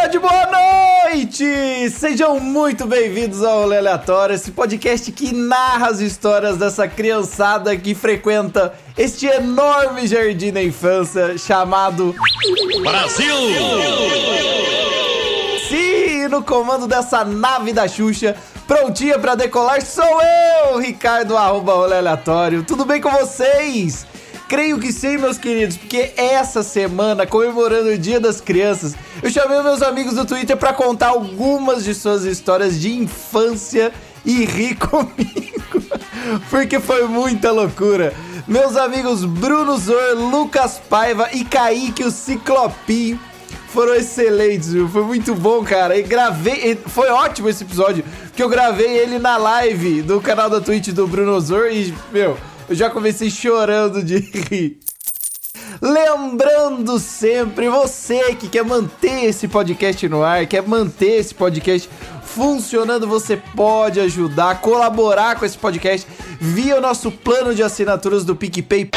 tarde, boa noite! Sejam muito bem-vindos ao Rolê Aleatório, esse podcast que narra as histórias dessa criançada que frequenta este enorme jardim da infância chamado Brasil! Sim, no comando dessa nave da Xuxa, prontinha para decolar, sou eu, Ricardo, arroba Rolê Aleatório. Tudo bem com vocês? Creio que sim, meus queridos, porque essa semana, comemorando o Dia das Crianças, eu chamei meus amigos do Twitter para contar algumas de suas histórias de infância e rir comigo, porque foi muita loucura. Meus amigos Bruno Zor, Lucas Paiva e Kaique, o Ciclopinho, foram excelentes, viu? Foi muito bom, cara. E gravei. Foi ótimo esse episódio, porque eu gravei ele na live do canal da Twitch do Bruno Zor e, meu. Eu já comecei chorando de rir. Lembrando sempre, você que quer manter esse podcast no ar, quer manter esse podcast funcionando, você pode ajudar, colaborar com esse podcast via o nosso plano de assinaturas do PicPay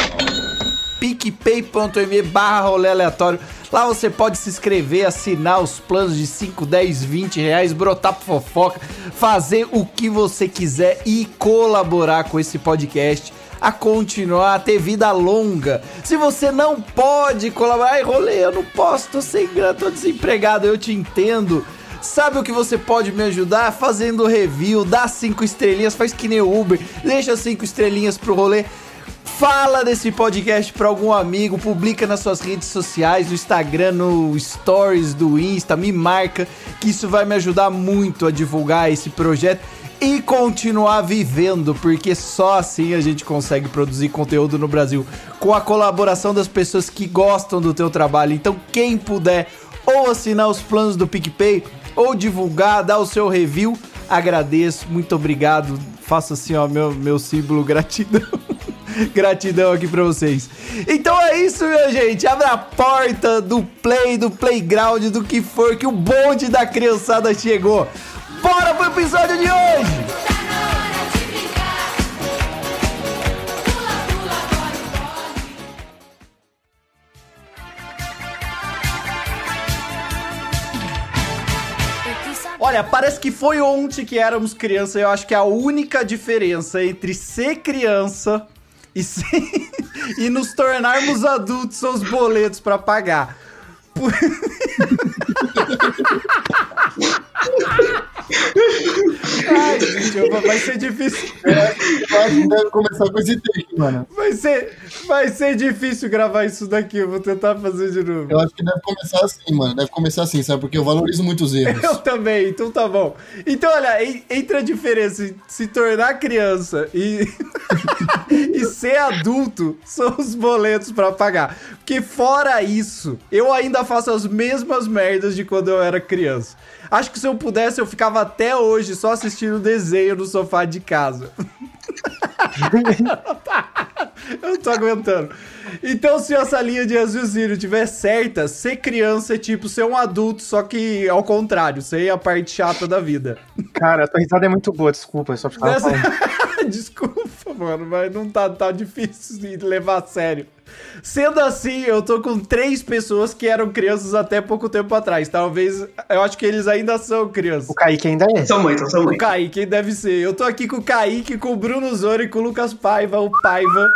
picpay.me barra rolê aleatório. Lá você pode se inscrever, assinar os planos de 5, 10, 20 reais, brotar fofoca, fazer o que você quiser e colaborar com esse podcast a continuar, a ter vida longa. Se você não pode colaborar, ai, rolê, eu não posso, tô sem grana, tô desempregado, eu te entendo. Sabe o que você pode me ajudar? Fazendo review, dá cinco estrelinhas, faz que nem o Uber, deixa cinco estrelinhas pro rolê. Fala desse podcast para algum amigo, publica nas suas redes sociais, no Instagram, no Stories do Insta, me marca, que isso vai me ajudar muito a divulgar esse projeto e continuar vivendo, porque só assim a gente consegue produzir conteúdo no Brasil com a colaboração das pessoas que gostam do teu trabalho. Então, quem puder ou assinar os planos do PicPay ou divulgar, dar o seu review, agradeço, muito obrigado. Faço assim, ó, meu, meu símbolo gratidão. Gratidão aqui pra vocês. Então é isso, minha gente. Abra a porta do play, do playground, do que for, que o bonde da criançada chegou. Bora pro episódio de hoje! Olha, parece que foi ontem que éramos criança. Eu acho que a única diferença entre ser criança e, ser... e nos tornarmos adultos são os boletos para pagar. Por... Ai, gente, vai ser difícil. É, deve começar com esse take, mano. Vai ser, vai ser difícil gravar isso daqui. Eu vou tentar fazer de novo. Eu acho que deve começar assim, mano. Deve começar assim, sabe? Porque eu valorizo muito os erros. Eu também, então tá bom. Então, olha, entre a diferença se tornar criança e, e ser adulto são os boletos para pagar. Porque fora isso, eu ainda faço as mesmas merdas de quando eu era criança. Acho que se eu pudesse, eu ficava até hoje só assistindo desenho no sofá de casa. eu não tô aguentando. Então, se essa linha de raciocínio tiver certa, ser criança é tipo ser um adulto, só que ao contrário, ser a parte chata da vida. Cara, a tua risada é muito boa, desculpa, só ficava Nessa... Desculpa, mano, mas não tá, tá difícil de levar a sério. Sendo assim, eu tô com três pessoas que eram crianças até pouco tempo atrás. Talvez, eu acho que eles ainda são crianças. O Kaique ainda é. São muito, são muito. O Kaique deve ser. Eu tô aqui com o Kaique, com o Bruno Zoro e com o Lucas Paiva, o Paiva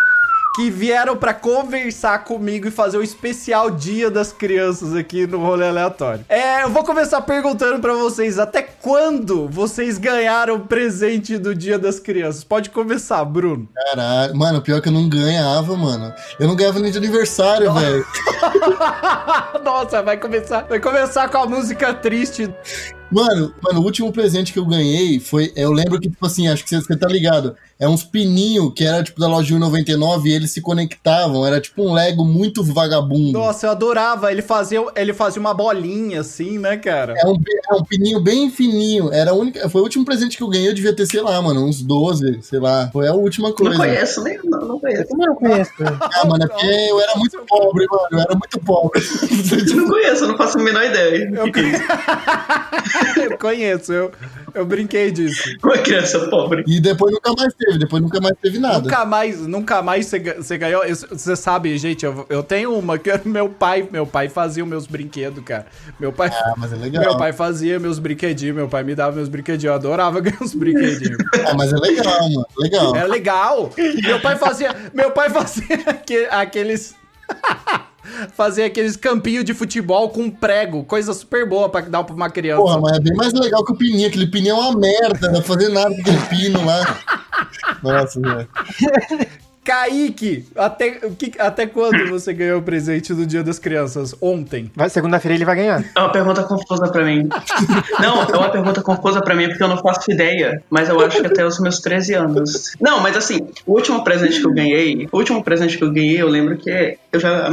que vieram para conversar comigo e fazer o especial Dia das Crianças aqui no rolê aleatório. É, eu vou começar perguntando para vocês até quando vocês ganharam o presente do Dia das Crianças. Pode começar, Bruno. Caralho, mano, pior que eu não ganhava, mano. Eu não ganhava nem de aniversário, velho. Nossa, vai começar, vai começar com a música triste. Mano, mano, o último presente que eu ganhei foi. Eu lembro que, tipo assim, acho que você, você tá ligado. É uns pininhos que era tipo da loja 1,99 e eles se conectavam. Era tipo um Lego muito vagabundo. Nossa, eu adorava. Ele fazia, ele fazia uma bolinha assim, né, cara? É um, é um pininho bem fininho. Era a única, foi o último presente que eu ganhei. Eu devia ter, sei lá, mano, uns 12, sei lá. Foi a última coisa. Não conheço, nem, não, não conheço. Eu não conheço. Ah, mano, é porque eu era muito pobre, mano. Eu era muito pobre. Eu não conheço, eu não faço a menor ideia. Eu... eu conheço, eu, eu brinquei disso. Uma criança pobre. E depois nunca mais teve, depois nunca mais teve nada. Nunca mais, nunca mais você, ga- você ganhou. Você sabe, gente, eu, eu tenho uma que era meu pai, meu pai fazia os meus brinquedos, cara. Meu pai, Ah, mas é legal. meu pai fazia meus brinquedinhos, meu pai me dava meus brinquedinhos, eu adorava ganhar os brinquedinhos. Ah, mas é legal, mano. Legal. Era legal. Meu pai fazia, meu pai fazia aque- aqueles fazia aqueles campinhos de futebol com prego, coisa super boa pra dar pra uma criança. Porra, mas é bem mais legal que o pininho. Aquele pininho é uma merda, não fazer nada com aquele pino lá. Nossa, velho. Kaique, até, o que, até quando você ganhou o presente do Dia das Crianças? Ontem. Vai, segunda-feira ele vai ganhar. É uma pergunta confusa pra mim. Não, é uma pergunta confusa pra mim porque eu não faço ideia. Mas eu acho que até os meus 13 anos. Não, mas assim, o último presente que eu ganhei, o último presente que eu ganhei, eu lembro que eu já.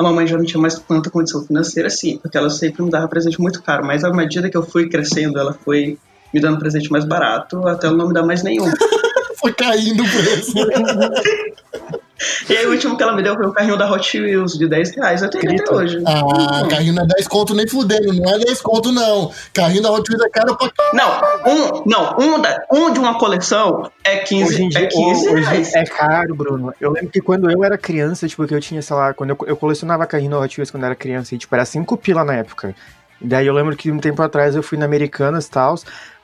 A mamãe já não tinha mais tanta condição financeira assim, porque ela sempre me dava presente muito caro. Mas à medida que eu fui crescendo, ela foi me dando presente mais barato, até ela não me dar mais nenhum. Foi caindo o preço. E aí o último que ela me deu foi o carrinho da Hot Wheels de 10 reais. Eu tenho até hoje. Ah, carrinho não é 10 conto nem fudendo. Não é 10 conto, não. Carrinho da Hot Wheels é caro pra. Não, um, não, um, da, um de uma coleção é 15, Hoje em dia, é 15 hoje reais. é caro, Bruno. Eu lembro que quando eu era criança, tipo, que eu tinha, sei lá, quando eu, eu colecionava carrinho no Hot Wheels quando eu era criança, e tipo, era 5 pila na época. E daí eu lembro que um tempo atrás eu fui na Americanas e tal,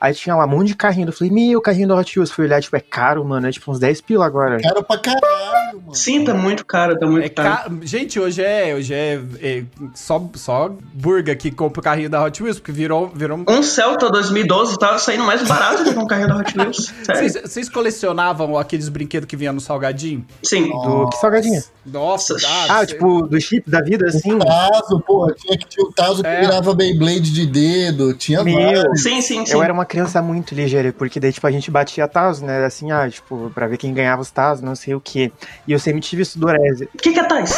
aí tinha lá um monte de carrinho. Eu falei, meu, carrinho do Hot Wheels. Fui olhar, tipo, é caro, mano, é tipo uns 10 pila agora. Caro pra caralho, mano. Sim, tá muito caro, tá muito É caro. ca... Gente, hoje é, hoje é, é só, só burga que compra o carrinho da Hot Wheels, porque virou. virou... Um Celta 2012 tá saindo mais barato do que um carrinho da Hot Wheels. Sério? Vocês, vocês colecionavam aqueles brinquedos que vinham no salgadinho? Sim. Do que salgadinho? Nossa, Ah, cê- tipo, do chip da vida, assim. Tazo, porra, tinha que tinha o Tazo que É. virava Beyblade de dedo, tinha Meu, vários. Sim, sim, sim. Eu era uma criança muito ligeira, porque daí, tipo, a gente batia Tazo, né? Assim, ah, tipo, pra ver quem ganhava os Tazos, não sei o quê. E eu sempre tive sudorese. O que, que é Tais?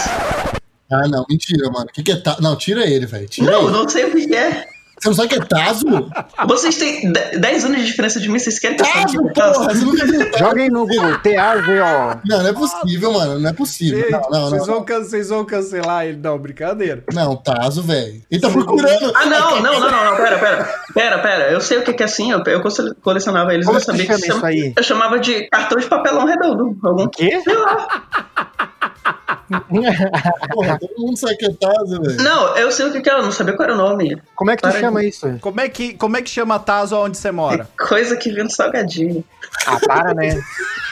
Ah, não, mentira, mano. O que, que é Tazo? Não, tira ele, velho. Tira Não, ele. não sei o que é. Você não sabe o que é Tazo? Vocês têm de- 10 anos de diferença de mim, vocês querem que eu Tazo, é porra, você nunca viu Tazo. Aí no Google, T-A-Z-O. Não, não é possível, mano. Não é possível. Gente, Não, não, vocês, não. Vão, vocês vão cancelar ele. Não, brincadeira. Não, Tazo, velho. Ele tá procurando. Ah, não, não, não, não, não, pera, pera. Pera, pera. Eu sei o que é assim, eu, eu cole- colecionava eles, Como eu que sabia chama que isso aí? Eu chamava de cartão de papelão redondo. Algum... O quê? Sei lá. Porra, todo mundo sabe que é Tazo, velho. Não, eu sei o que que é, eu não sabia qual era o nome. Como é que tu Para chama isso? Como é que, como é que chama Tazo onde você mora? Coisa que vinha no salgadinho. Ah, para, né?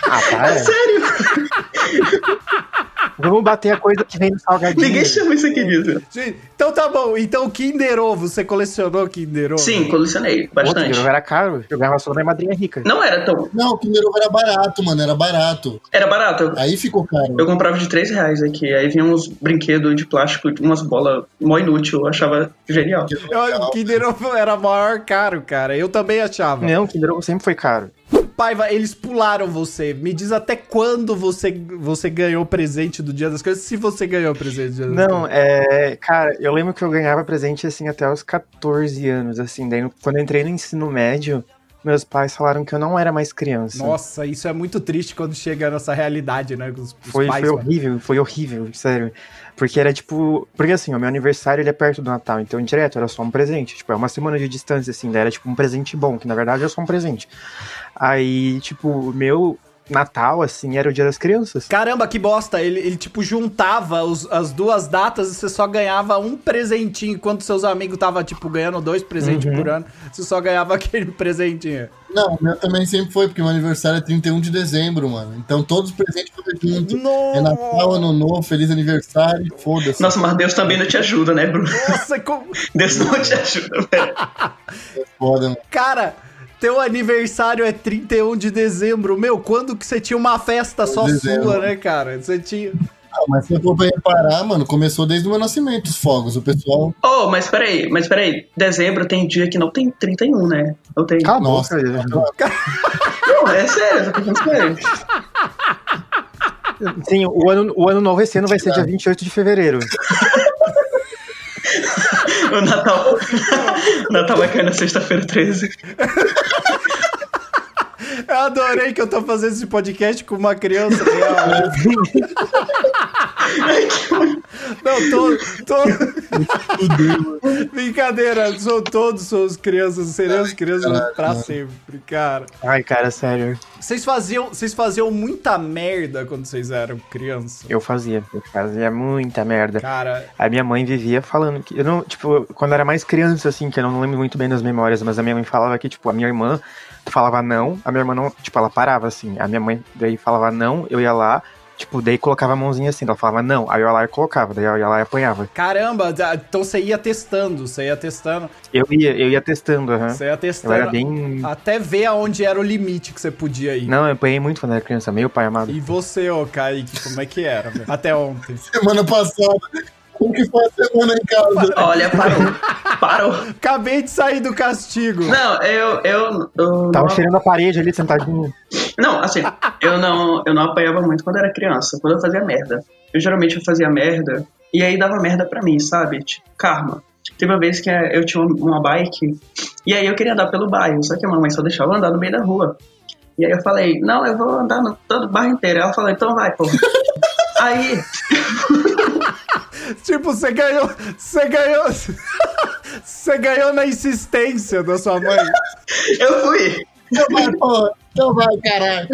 Ah, para. Sério? Vamos bater a coisa que vem no salgadinho. Ninguém chama isso aqui disso. Gente, então tá bom. Então Kinder Ovo, você colecionou Kinder Ovo? Sim, colecionei bastante. dinheiro era caro. Eu ganhava só da minha madrinha rica. Não era tão. Não, o Kinder Ovo era barato, mano. Era barato. Era barato. Aí ficou caro. eu comprava de 3 reais aqui. Aí vinha uns brinquedos de plástico, umas bolas mó inútil. Eu achava genial. Eu, o Kinder Ovo era maior caro, cara. Eu também achava. Não, Kinder Ovo sempre foi caro. Paiva, eles pularam você. Me diz até quando você, você ganhou o presente do Dia das Crianças, se você ganhou o presente do Dia das Não, Crianças. é. Cara, eu lembro que eu ganhava presente assim até os 14 anos, assim. Daí, quando eu entrei no ensino médio, meus pais falaram que eu não era mais criança. Nossa, isso é muito triste quando chega a nossa realidade, né? Os, os Foi, pais. foi mano. horrível, foi horrível, sério. Porque era tipo. Porque assim, o meu aniversário ele é perto do Natal, então direto era só um presente. Tipo, é uma semana de distância, assim, daí era tipo um presente bom, que na verdade é só um presente. Aí, tipo, o meu Natal, assim, era o dia das crianças. Caramba, que bosta. Ele, ele tipo, juntava os- as duas datas e você só ganhava um presentinho, enquanto seus amigos estavam, tipo, ganhando dois presentes Uhum. por ano. Você só ganhava aquele presentinho. Não, o meu também sempre foi, porque meu aniversário é 31 de dezembro, mano. Então todos os presentes foram juntos. É Natal, Ano Novo, Feliz Aniversário, foda-se. Nossa, mas Deus também não te ajuda, né, Bruno? Nossa, como... Deus não te ajuda, velho. Foda, mano. Cara, teu aniversário é 31 de dezembro. Meu, quando que você tinha uma festa só Dezembro. sua, né, cara? Você tinha... Ah, mas se eu for reparar, mano, começou desde o meu nascimento os fogos. O pessoal. Oh, mas peraí, mas peraí. Dezembro tem dia que não tem 31, né? Não tem. Cala a Nossa. Não, é sério, eu tô pensando sério. Sim, o ano, o ano novo esse ano vai ser dia 28 de fevereiro. O Natal. o Natal vai cair na sexta-feira 13. Eu adorei que eu tô fazendo esse podcast com uma criança real. Não, tô. tô... Brincadeira, são todos somos crianças, seremos crianças Caralho, pra mano. sempre, cara. Ai, cara, sério. Vocês faziam, vocês faziam muita merda quando vocês eram criança? Eu fazia. Eu fazia muita merda. Cara, A minha mãe vivia falando que. Eu não, tipo, quando eu era mais criança, assim, que eu não lembro muito bem das memórias, mas a minha mãe falava que, tipo, a minha irmã falava não, a minha irmã não, tipo, ela parava assim. A minha mãe daí falava não, eu ia lá, tipo, daí colocava a mãozinha assim, ela falava não, aí eu ia lá e colocava, daí eu ia lá e apanhava. caramba, então você ia testando, você ia testando, Eu ia, eu ia testando, aham. você ia Eu era testando bem. até ver aonde era o limite que você podia ir. Não, eu apanhei muito quando era criança, meio pai amado. E você, ô Kaique, como é que era? velho? Até ontem. Semana passada. Como que foi a semana em casa? Olha, parou. Parou. Acabei de sair do castigo. Não, eu. eu, eu Tava não, cheirando a parede ali, sentadinho. Não, assim, eu não, eu não apanhava muito quando era criança, quando eu fazia merda. Eu geralmente eu fazia merda e aí dava merda pra mim, sabe? Tipo, karma. Teve uma vez que eh, eu tinha uma bike e aí eu queria andar pelo bairro, só que a mamãe só deixava eu andar no meio da rua. E aí eu falei, não, eu vou andar no todo o bairro inteiro. Ela falou, então vai, porra. aí, Tipo, você ganhou. Você ganhou. Você ganhou na insistência da sua mãe. eu fui. Então vai, porra. Então vai, caralho.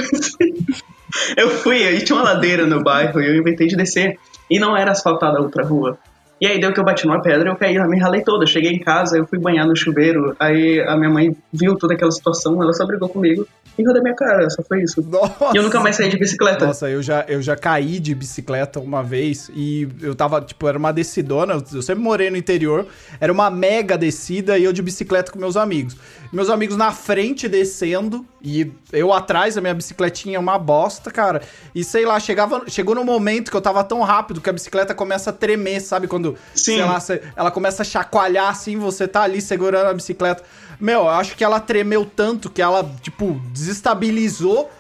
Eu fui, aí tinha uma ladeira no bairro e eu inventei de descer. E não era asfaltada a outra rua. E aí deu que eu bati numa pedra eu caí, eu me ralei toda. Cheguei em casa, eu fui banhar no chuveiro. Aí a minha mãe viu toda aquela situação, ela só brigou comigo e rodou minha cara, só foi isso. Nossa. E eu nunca mais saí de bicicleta. Nossa, eu já, eu já caí de bicicleta uma vez e eu tava, tipo, era uma descidona, eu sempre morei no interior, era uma mega descida e eu de bicicleta com meus amigos. Meus amigos na frente descendo e eu atrás, a minha bicicletinha é uma bosta, cara. E sei lá, chegava, chegou no momento que eu tava tão rápido que a bicicleta começa a tremer, sabe? Quando, Sim. sei lá, cê- ela começa a chacoalhar assim, você tá ali segurando a bicicleta. Meu, eu acho que ela tremeu tanto que ela, tipo, desestabilizou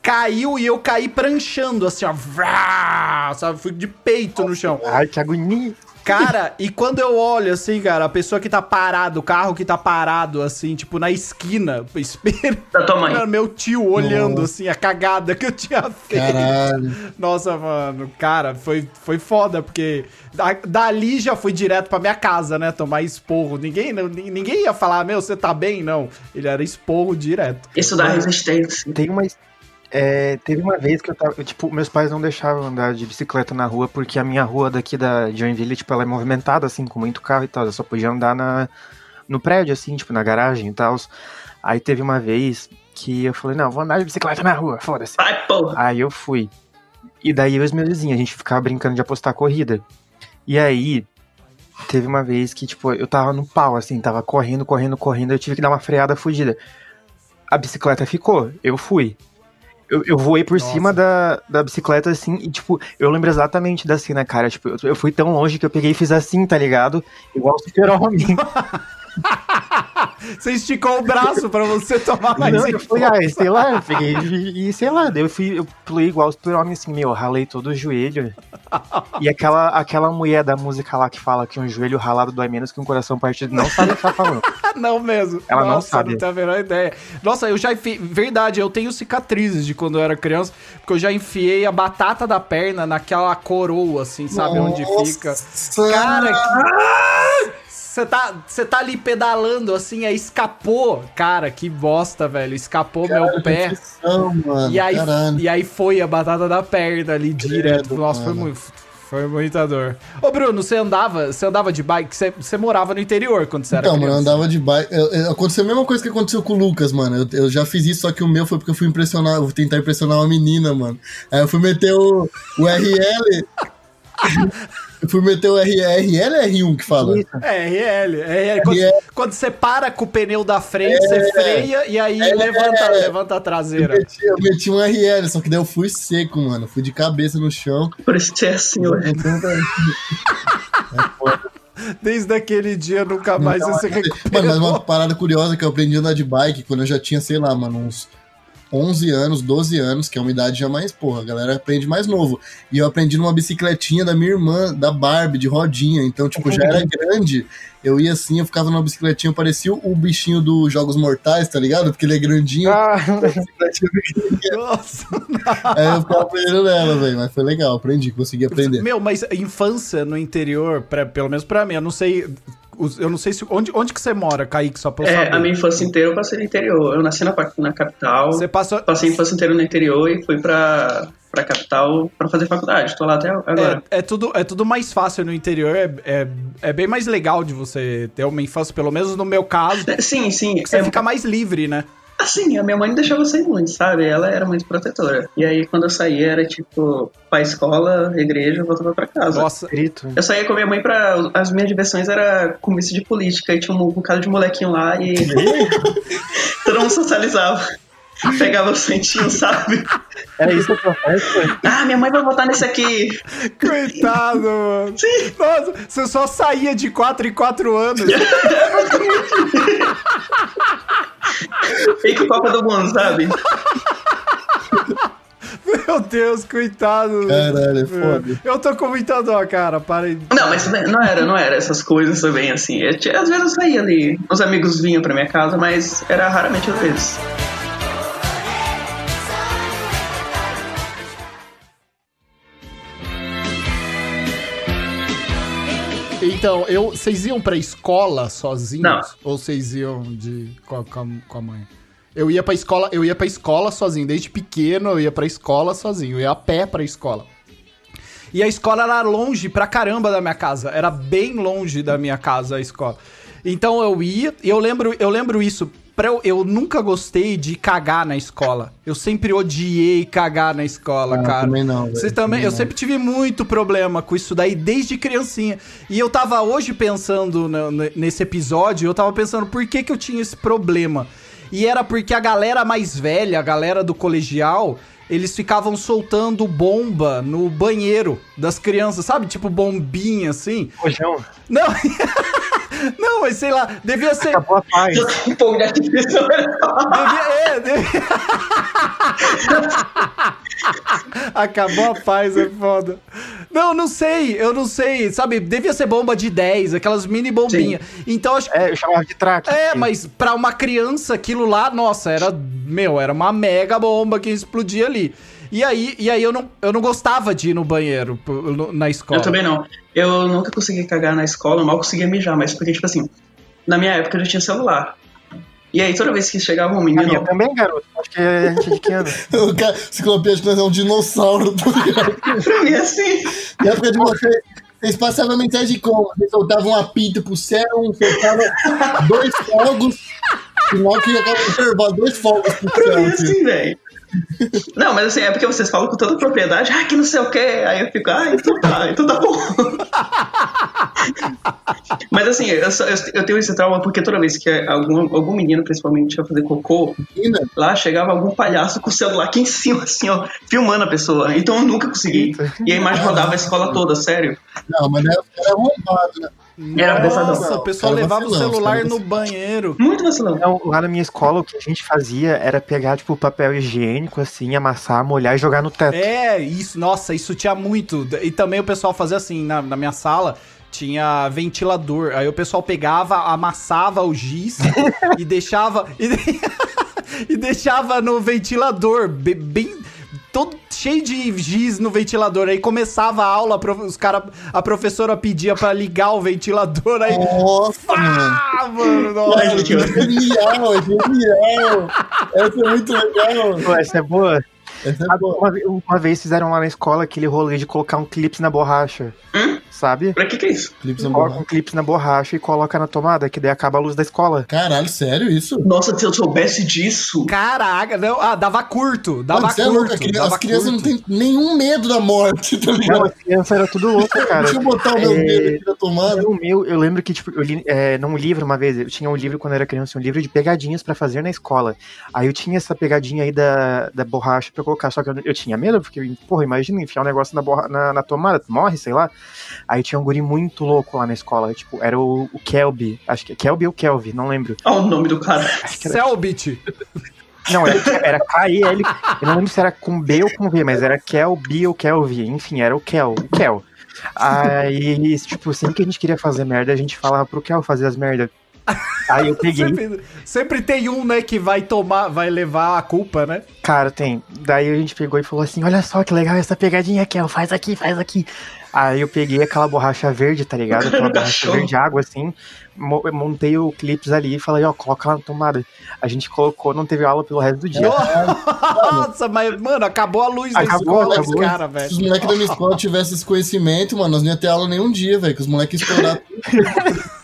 caiu e eu caí pranchando, assim, ó. Vrá, sabe? Fui de peito no chão. Ai, que agonia. Cara, e quando eu olho, assim, cara, a pessoa que tá parado, o carro que tá parado, assim, tipo, na esquina, espelho, Da tua mãe. meu tio olhando, assim, a cagada que eu tinha feito. Caralho. Nossa, mano, cara, foi, foi foda, porque da- dali já fui direto pra minha casa, né, tomar esporro. Ninguém, não- ninguém ia falar, meu, você tá bem? Não, ele era esporro direto. Isso dá resistência. Tem uma. É, teve uma vez que eu tava. Tipo, meus pais não deixavam andar de bicicleta na rua, porque a minha rua daqui da Joinville, tipo, ela é movimentada, assim, com muito carro e tal. Eu só podia andar na, no prédio, assim, tipo, na garagem e tal. Aí teve uma vez que eu falei, não, vou andar de bicicleta na rua, foda-se. Ai, porra. Aí eu fui. E daí eu e os meus vizinhos, a gente ficava brincando de apostar corrida. E aí, teve uma vez que, tipo, eu tava no pau, assim, tava correndo, correndo, correndo, eu tive que dar uma freada fugida. A bicicleta ficou, eu fui. Eu, eu voei por Nossa. cima da, da bicicleta, assim, e, tipo, eu lembro exatamente da cena, cara. Tipo, eu, eu fui tão longe que eu peguei e fiz assim, tá ligado? Igual o super-homem. Você esticou o braço pra você tomar mais Não, eu fui, ah, sei lá, eu peguei e, sei lá, eu fui, eu pulei igual o super-homem, assim, meu, eu ralei todo o joelho. E aquela, aquela mulher da música lá que fala que um joelho ralado dói menos que um coração partido, não sabe o que tá falando. Não mesmo. Ela não Nossa, sabe. não tenho a menor ideia. Nossa, eu já enfiei. Verdade, eu tenho cicatrizes de quando eu era criança, porque eu já enfiei a batata da perna naquela coroa, assim, sabe? Onde fica. Nossa. Cara, que. Você tá, tá ali pedalando assim, aí escapou. Cara, que bosta, velho. Escapou meu pé. Mano. E aí, Caralho. e aí foi a batata da perna ali direto. Credo, Nossa, foi muito. Foi muita dor. Ô, Bruno, você andava, você andava de bike? Você, você morava no interior quando você era Então, mano, eu andava de bike. eu- eu- Aconteceu a mesma coisa que aconteceu com o Lucas, mano. Eu, eu já fiz isso, só que o meu foi porque eu fui impressionar, eu fui tentar impressionar uma menina, mano. Aí eu fui meter o, o RL. eu fui meter o RL, RL é R1 que fala. É, RL. RL. Quando, RL. quando você para com o pneu da frente, você freia e aí É. levanta, levanta a Eu traseira. meti, eu meti um RL, só que daí eu fui seco, mano. Fui de cabeça no chão. Por isso que é assim hoje. Desde aquele dia nunca mais você se Mano, mas uma parada curiosa que eu aprendi a andar de bike quando eu já tinha, sei lá, mano, uns 11 anos, 12 anos, que é uma idade já mais, porra, a galera aprende mais novo. E eu aprendi numa bicicletinha da minha irmã, da Barbie, de rodinha. Então, tipo, já era grande. Eu ia assim, eu ficava numa bicicletinha, eu parecia o bichinho dos Jogos Mortais, tá ligado? Porque ele é grandinho. Ah, Nossa. Aí eu ficava aprendendo nela, velho. Mas foi legal, aprendi, consegui aprender. Meu, mas infância no interior, pra, pelo menos pra mim, eu não sei. Eu não sei se. Onde, onde que você mora, Kaique? Só pra eu É, saber. a minha infância inteira eu passei no interior. Eu nasci na, na capital, Você passou. passei a infância inteira no interior e fui pra, pra capital pra fazer faculdade. Tô lá até agora. É, é tudo, é tudo mais fácil no interior, é, é, é bem mais legal de você ter uma infância, pelo menos no meu caso, É, Sim, sim. você É, fica mais livre, né? Assim, a minha mãe não deixava eu sair muito, sabe? Ela era muito protetora. E aí, quando eu saía, era tipo, pra escola, igreja, voltava pra casa. Nossa, grito. Eu saía com a minha mãe pra. As minhas diversões era comício de política e tinha um bocado de molequinho lá e. todo mundo socializava. Pegava o santinho, sabe? Era isso que eu faço? Ah, minha mãe vai votar nesse aqui. coitado, mano. Sim. Nossa, você só saía de 4 em 4 anos. Fake Copa do Mundo, sabe? Meu Deus, coitado. Caralho, é foda. Eu tô com muita dó, cara. Para aí. Não, mas não era, não era essas coisas também, assim. Eu às vezes eu saía ali, os amigos vinham pra minha casa, mas era raramente às vezes. Então, eu, vocês iam pra escola sozinhos? Não. Ou vocês iam de, com, a, com a- mãe? Eu ia pra escola, eu ia pra escola sozinho. Desde pequeno eu ia pra escola sozinho. Eu ia a pé pra escola. E a escola era longe pra caramba da minha casa. Era bem longe da minha casa a escola. Então eu ia, e eu lembro, eu lembro isso. Pra eu, eu nunca gostei de cagar na escola. Eu sempre odiei cagar na escola, Ah, cara. também não, velho. Você também, Também eu não. sempre tive muito problema com isso daí desde criancinha. E eu tava hoje pensando no- no- nesse episódio, eu tava pensando por que que eu tinha esse problema. E era porque a galera mais velha, a galera do colegial, eles ficavam soltando bomba no banheiro das crianças, sabe? Tipo bombinha assim. Rojão. Não. Sei lá, devia ser Acabou a paz. Um pouco de artifício. Devia, é, devia... Acabou a paz, é foda. Não, não sei, eu não sei. Sabe, devia ser bomba de 10, aquelas mini bombinhas. Então acho que. É, eu chamava de traque. É, mas pra uma criança aquilo lá, nossa, era. Meu, era uma mega bomba que explodia ali. E aí, e aí eu, não, eu não gostava de ir no banheiro na escola. Eu também não. Eu nunca consegui cagar na escola, eu mal conseguia mijar, mas porque, tipo assim, na minha época eu já tinha celular. E aí toda vez que chegava um menino. também, garoto. Acho que a gente é de que ano? O cara, ciclopia, acho que nós é um dinossauro, tá ligado? Pra mim, assim. Na época de vocês, vocês passavam a mensagem como? Vocês soltavam um apito pro céu, um soltava dois fogos, sinal que ia acabar o intervalo, dois fogos pro Pra céu. mim, assim. assim, velho. Não, mas assim, é porque vocês falam com toda propriedade, ah, que não sei o que, aí eu fico, ah, então tá, então tá bom. Mas assim, eu, só- eu- eu tenho esse trauma porque toda vez que algum, algum menino, principalmente, ia fazer cocô, lá chegava algum palhaço com o celular aqui em cima, assim, ó, filmando a pessoa. Então eu nunca consegui. E a imagem rodava a escola toda, sério. Não, mas era, era arrombado, né? Era Nossa, pesadão. o pessoal Cara levava o vacilão, celular cara no banheiro. Muito vacilão. Então, lá na minha escola, o que a gente fazia era pegar, tipo, papel higiênico, assim, amassar, molhar e jogar no teto. É, isso, nossa, isso tinha muito. E também o pessoal fazia assim, na, na minha sala tinha ventilador. Aí o pessoal pegava, amassava o giz e deixava. E, e deixava no ventilador, be- bem. Todo cheio de giz no ventilador. Aí começava a aula, os cara, a professora pedia pra ligar o ventilador. Aí. Nossa, mano. Ah, mano, nossa. Que É genial, é genial. Essa é muito legal. Pô, essa é boa. É. Uma, uma vez fizeram lá na escola aquele rolê de colocar um clips na borracha. Hum? Sabe? Pra que que é isso? Clipes na Coloca borracha. um clips na borracha e coloca na tomada, que daí acaba a luz da escola. Caralho, sério isso? Nossa, se eu soubesse disso. Caraca, não, ah, dava curto, dava Mano, é curto. louco, a criança- dava as crianças curto. não têm nenhum medo da morte, tá Não, ligado? as crianças eram tudo louca, cara. Deixa eu botar o meu É, dedo aqui na tomada. O meu, eu lembro que, tipo, eu li é, num livro uma vez, eu tinha um livro quando eu era criança, um livro de pegadinhas pra fazer na escola. Aí eu tinha essa pegadinha aí da, da borracha pra colocar, só que eu, eu tinha medo, porque, porra, imagina enfiar um negócio na, borra, na, na tomada, tu morre, sei lá. Aí tinha um guri muito louco lá na escola, tipo, era o, o Kelby, acho que é Kelby ou Kelvy, não lembro. Olha o nome do cara. Selbit. Não, era, era K-E-L. Eu não lembro se era com B ou com V, mas era Kel, B ou Kelvin. Enfim, era o Kel. O Kel. Aí, tipo, sempre que a gente queria fazer merda, a gente falava pro Kel fazer as merdas. Aí eu peguei. Sempre, sempre tem um, né, que vai tomar, vai levar a culpa, né? Cara, tem. Daí a gente pegou e falou assim: olha só que legal essa pegadinha, Kel, faz aqui, faz aqui. Aí eu peguei aquela borracha verde, tá ligado? Aquela borracha verde água, assim. mo- Montei o clips ali e falei, ó, coloca lá na tomada. A gente colocou, não teve aula pelo resto do dia. Nossa, mas, mano, acabou a luz da Acabou, escola, acabou. cara, Se velho. os moleques da minha escola tivessem esse conhecimento, mano, nós não ia ter aula nenhum dia, velho, que os moleques estouraram.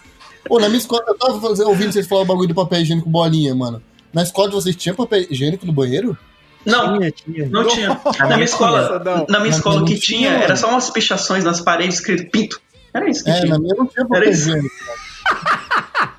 Pô, na minha escola, eu tava fazendo- ouvindo vocês falar o bagulho do papel higiênico bolinha, mano. Na escola de vocês tinha papel higiênico no banheiro? Não, Tinha, tinha. não tinha. Na minha escola, não. na minha escola o que tinha tinha, era só umas pichações nas paredes escrito pinto. Era isso que É, tinha. na minha não tinha papel Era isso. higiênico.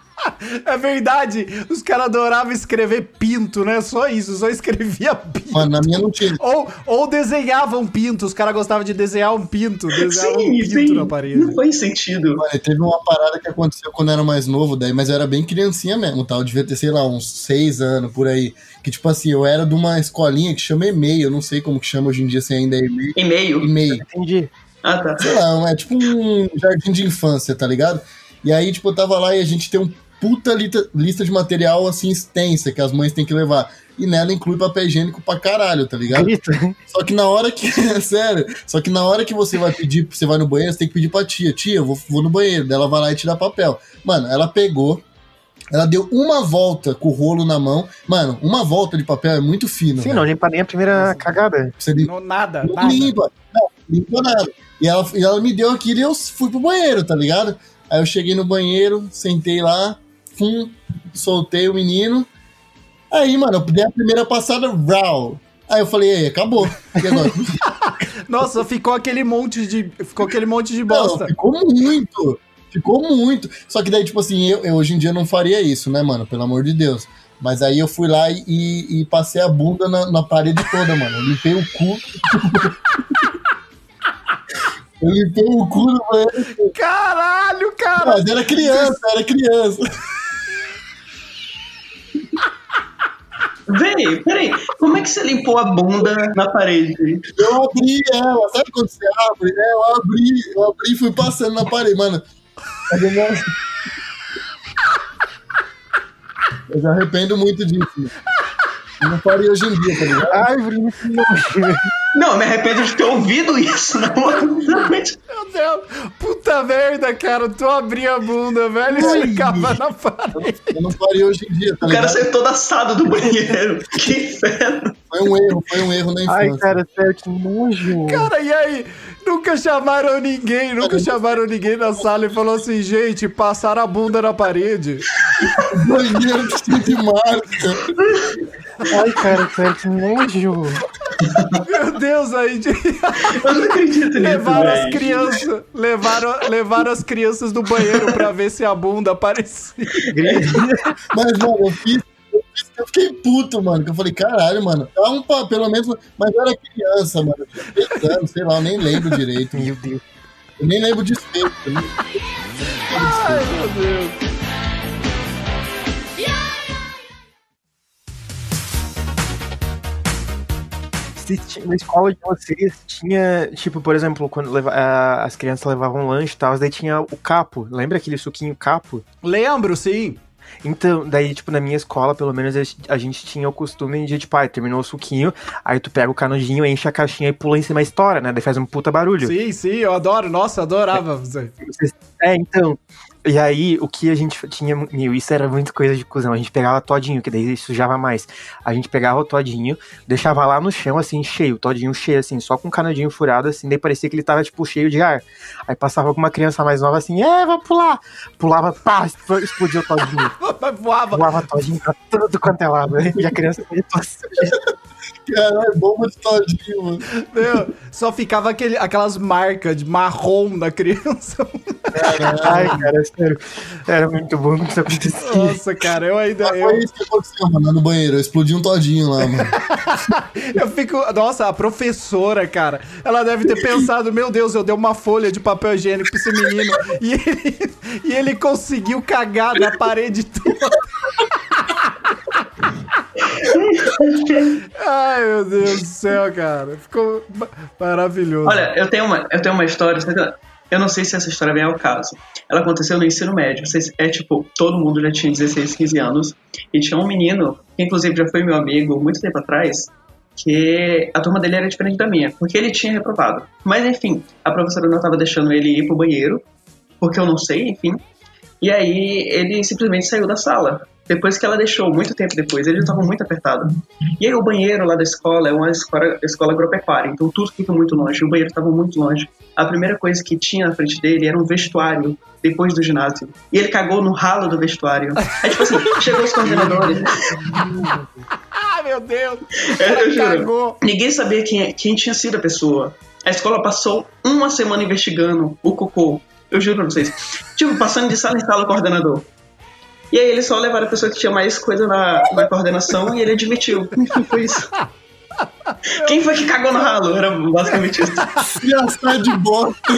É verdade, os caras adoravam escrever pinto, né? Só isso, só escrevia pinto. Mano, na minha não tinha. Ou, ou desenhavam pinto, os caras gostavam de desenhar um pinto, desenhavam um Sim, pinto sim. na parede. Não faz sentido. Mano, teve uma parada que aconteceu quando eu era mais novo, daí, mas eu era bem criancinha mesmo, tá? Eu devia ter, sei lá, uns seis anos por aí. Que, tipo assim, eu era de uma escolinha que chama EMEI, eu não sei como que chama hoje em dia, se ainda é EMEI. E-mail. EMEI. Entendi. Ah, tá. sei lá, é tipo um jardim de infância, tá ligado? E aí, tipo, eu tava lá e a gente tem um puta lista, lista de material, assim, extensa, que as mães têm que levar. E nela inclui papel higiênico pra caralho, tá ligado? Só que na hora que. É sério. Só que na hora que você vai pedir, você vai no banheiro, você tem que pedir pra tia. Tia, eu vou, vou no banheiro. Daí ela vai lá e te dá papel. Mano, ela pegou. Ela deu uma volta com o rolo na mão. Mano, uma volta de papel é muito fino. Sim, velho. não limpa nem a primeira cagada. Você lim- Não, nada, não nada. limpa. Não, limpa nada. E ela, e ela me deu aquilo e eu fui pro banheiro, tá ligado? Aí eu cheguei no banheiro, sentei lá, fum, soltei o menino. Aí, mano, eu dei a primeira passada, vrau. Aí eu falei, acabou. E agora? Nossa, ficou aquele monte de. Ficou aquele monte de Não, bosta. ficou muito. Ficou muito. Só que daí, tipo assim, eu, eu hoje em dia não faria isso, né, mano? Pelo amor de Deus. Mas aí eu fui lá e, e- e passei a bunda na, na parede toda, mano. Eu limpei o cu. eu limpei o cu no banheiro. Caralho, cara! Mas era criança, era criança. Véi, peraí. Como é que você limpou a bunda na parede? Eu abri ela, sabe quando você abre? É, eu abri, eu abri e fui passando na parede, mano. Eu já arrependo muito disso. Não faria hoje em dia, tá ligado? Ai, Bruno, que nojo. Não, eu me arrependo de ter ouvido isso. Não. Meu Deus! Puta merda, cara! Tu abria a bunda, velho, e ficava na parede. Eu não faria hoje em dia, tá O cara ligado? saiu todo assado do banheiro. Que inferno. Foi um erro, foi um erro na Ai, infância. cara, sério, que nojo. Cara, e aí? Nunca chamaram ninguém, nunca chamaram ninguém na sala e falou assim, gente, passaram a bunda na parede. Banheiro de marca. Ai, cara, sério, que nojo. Meu Deus, aí de- Eu não acredito nisso. levaram as crianças, levaram, levaram as crianças do banheiro pra ver se a bunda aparecia. Mas, mano, eu fiz. Eu, fiquei puto, mano. Que eu falei, caralho, mano. Dá um pa- pelo menos. Mas eu era criança, mano. Eu tinha 10 anos, sei lá, eu nem lembro direito. Meu Deus. Eu nem lembro de feito. né? Ai, meu Deus. Na escola de vocês tinha, tipo, por exemplo, quando leva- as crianças levavam lanche e tal, daí tinha o capo. Lembra aquele suquinho capo? Lembro, sim. Então, daí, tipo, na minha escola, pelo menos, a gente tinha o costume de, tipo, ai, terminou o suquinho, aí tu pega o canudinho, enche a caixinha e pula em cima da história, né? Daí faz um puta barulho. Sim, sim, eu adoro. Nossa, eu adorava. Zé. É, então. E aí, o que a gente tinha. Meu, isso era muito coisa de cuzão. A gente pegava todinho, que daí sujava mais. A gente pegava o todinho, deixava lá no chão, assim, cheio, todinho cheio, assim, só com o canudinho furado, assim, daí parecia que ele tava, tipo, cheio de ar. Aí passava alguma criança mais nova assim, é, vou pular. Pulava, pá, explodiu o todinho. Voava. Voava todinho pra tudo quanto é lado. E a criança. Caralho, bomba de todinho, mano. Meu, só ficava aquele, aquelas marcas de marrom da criança. Ai, cara, sério. Era muito bom quando isso acontecia. Nossa, cara, eu ainda. Mas Eu, foi isso que aconteceu, mano, lá no banheiro. Eu explodi um todinho lá, mano. eu fico. Nossa, a professora, cara, ela deve ter pensado: meu Deus, eu dei uma folha de papel higiênico pra esse menino. E ele, e ele conseguiu cagar na parede toda. Ai, meu Deus do céu, cara. Ficou ma- maravilhoso. Olha, eu tenho uma, eu tenho uma história, eu não sei se essa história vem ao caso. Ela aconteceu no ensino médio. É tipo, todo mundo já tinha 16, 15 anos. E tinha um menino, que inclusive já foi meu amigo muito tempo atrás, que a turma dele era diferente da minha, porque ele tinha reprovado. Mas enfim, a professora não estava deixando ele ir pro banheiro, porque eu não sei, enfim. E aí ele simplesmente saiu da sala. Depois que ela deixou, muito tempo depois, ele estava muito apertado. E aí o banheiro lá da escola é uma escola, escola agropecuária, então tudo fica muito longe. O banheiro estava muito longe. A primeira coisa que tinha na frente dele era um vestuário, depois do ginásio. E ele cagou no ralo do vestuário. É tipo assim, chegou os coordenadores. Ai, meu Deus. É, eu juro. Cagou. Ninguém sabia quem, quem tinha sido a pessoa. A escola passou uma semana investigando o cocô. Eu juro pra vocês. Tipo, passando de sala em sala o coordenador. E aí eles só levaram a pessoa que tinha mais coisa na, na coordenação e ele admitiu. Enfim, foi isso. Quem foi que cagou no ralo? Era basicamente isso. Fiascar de bosta.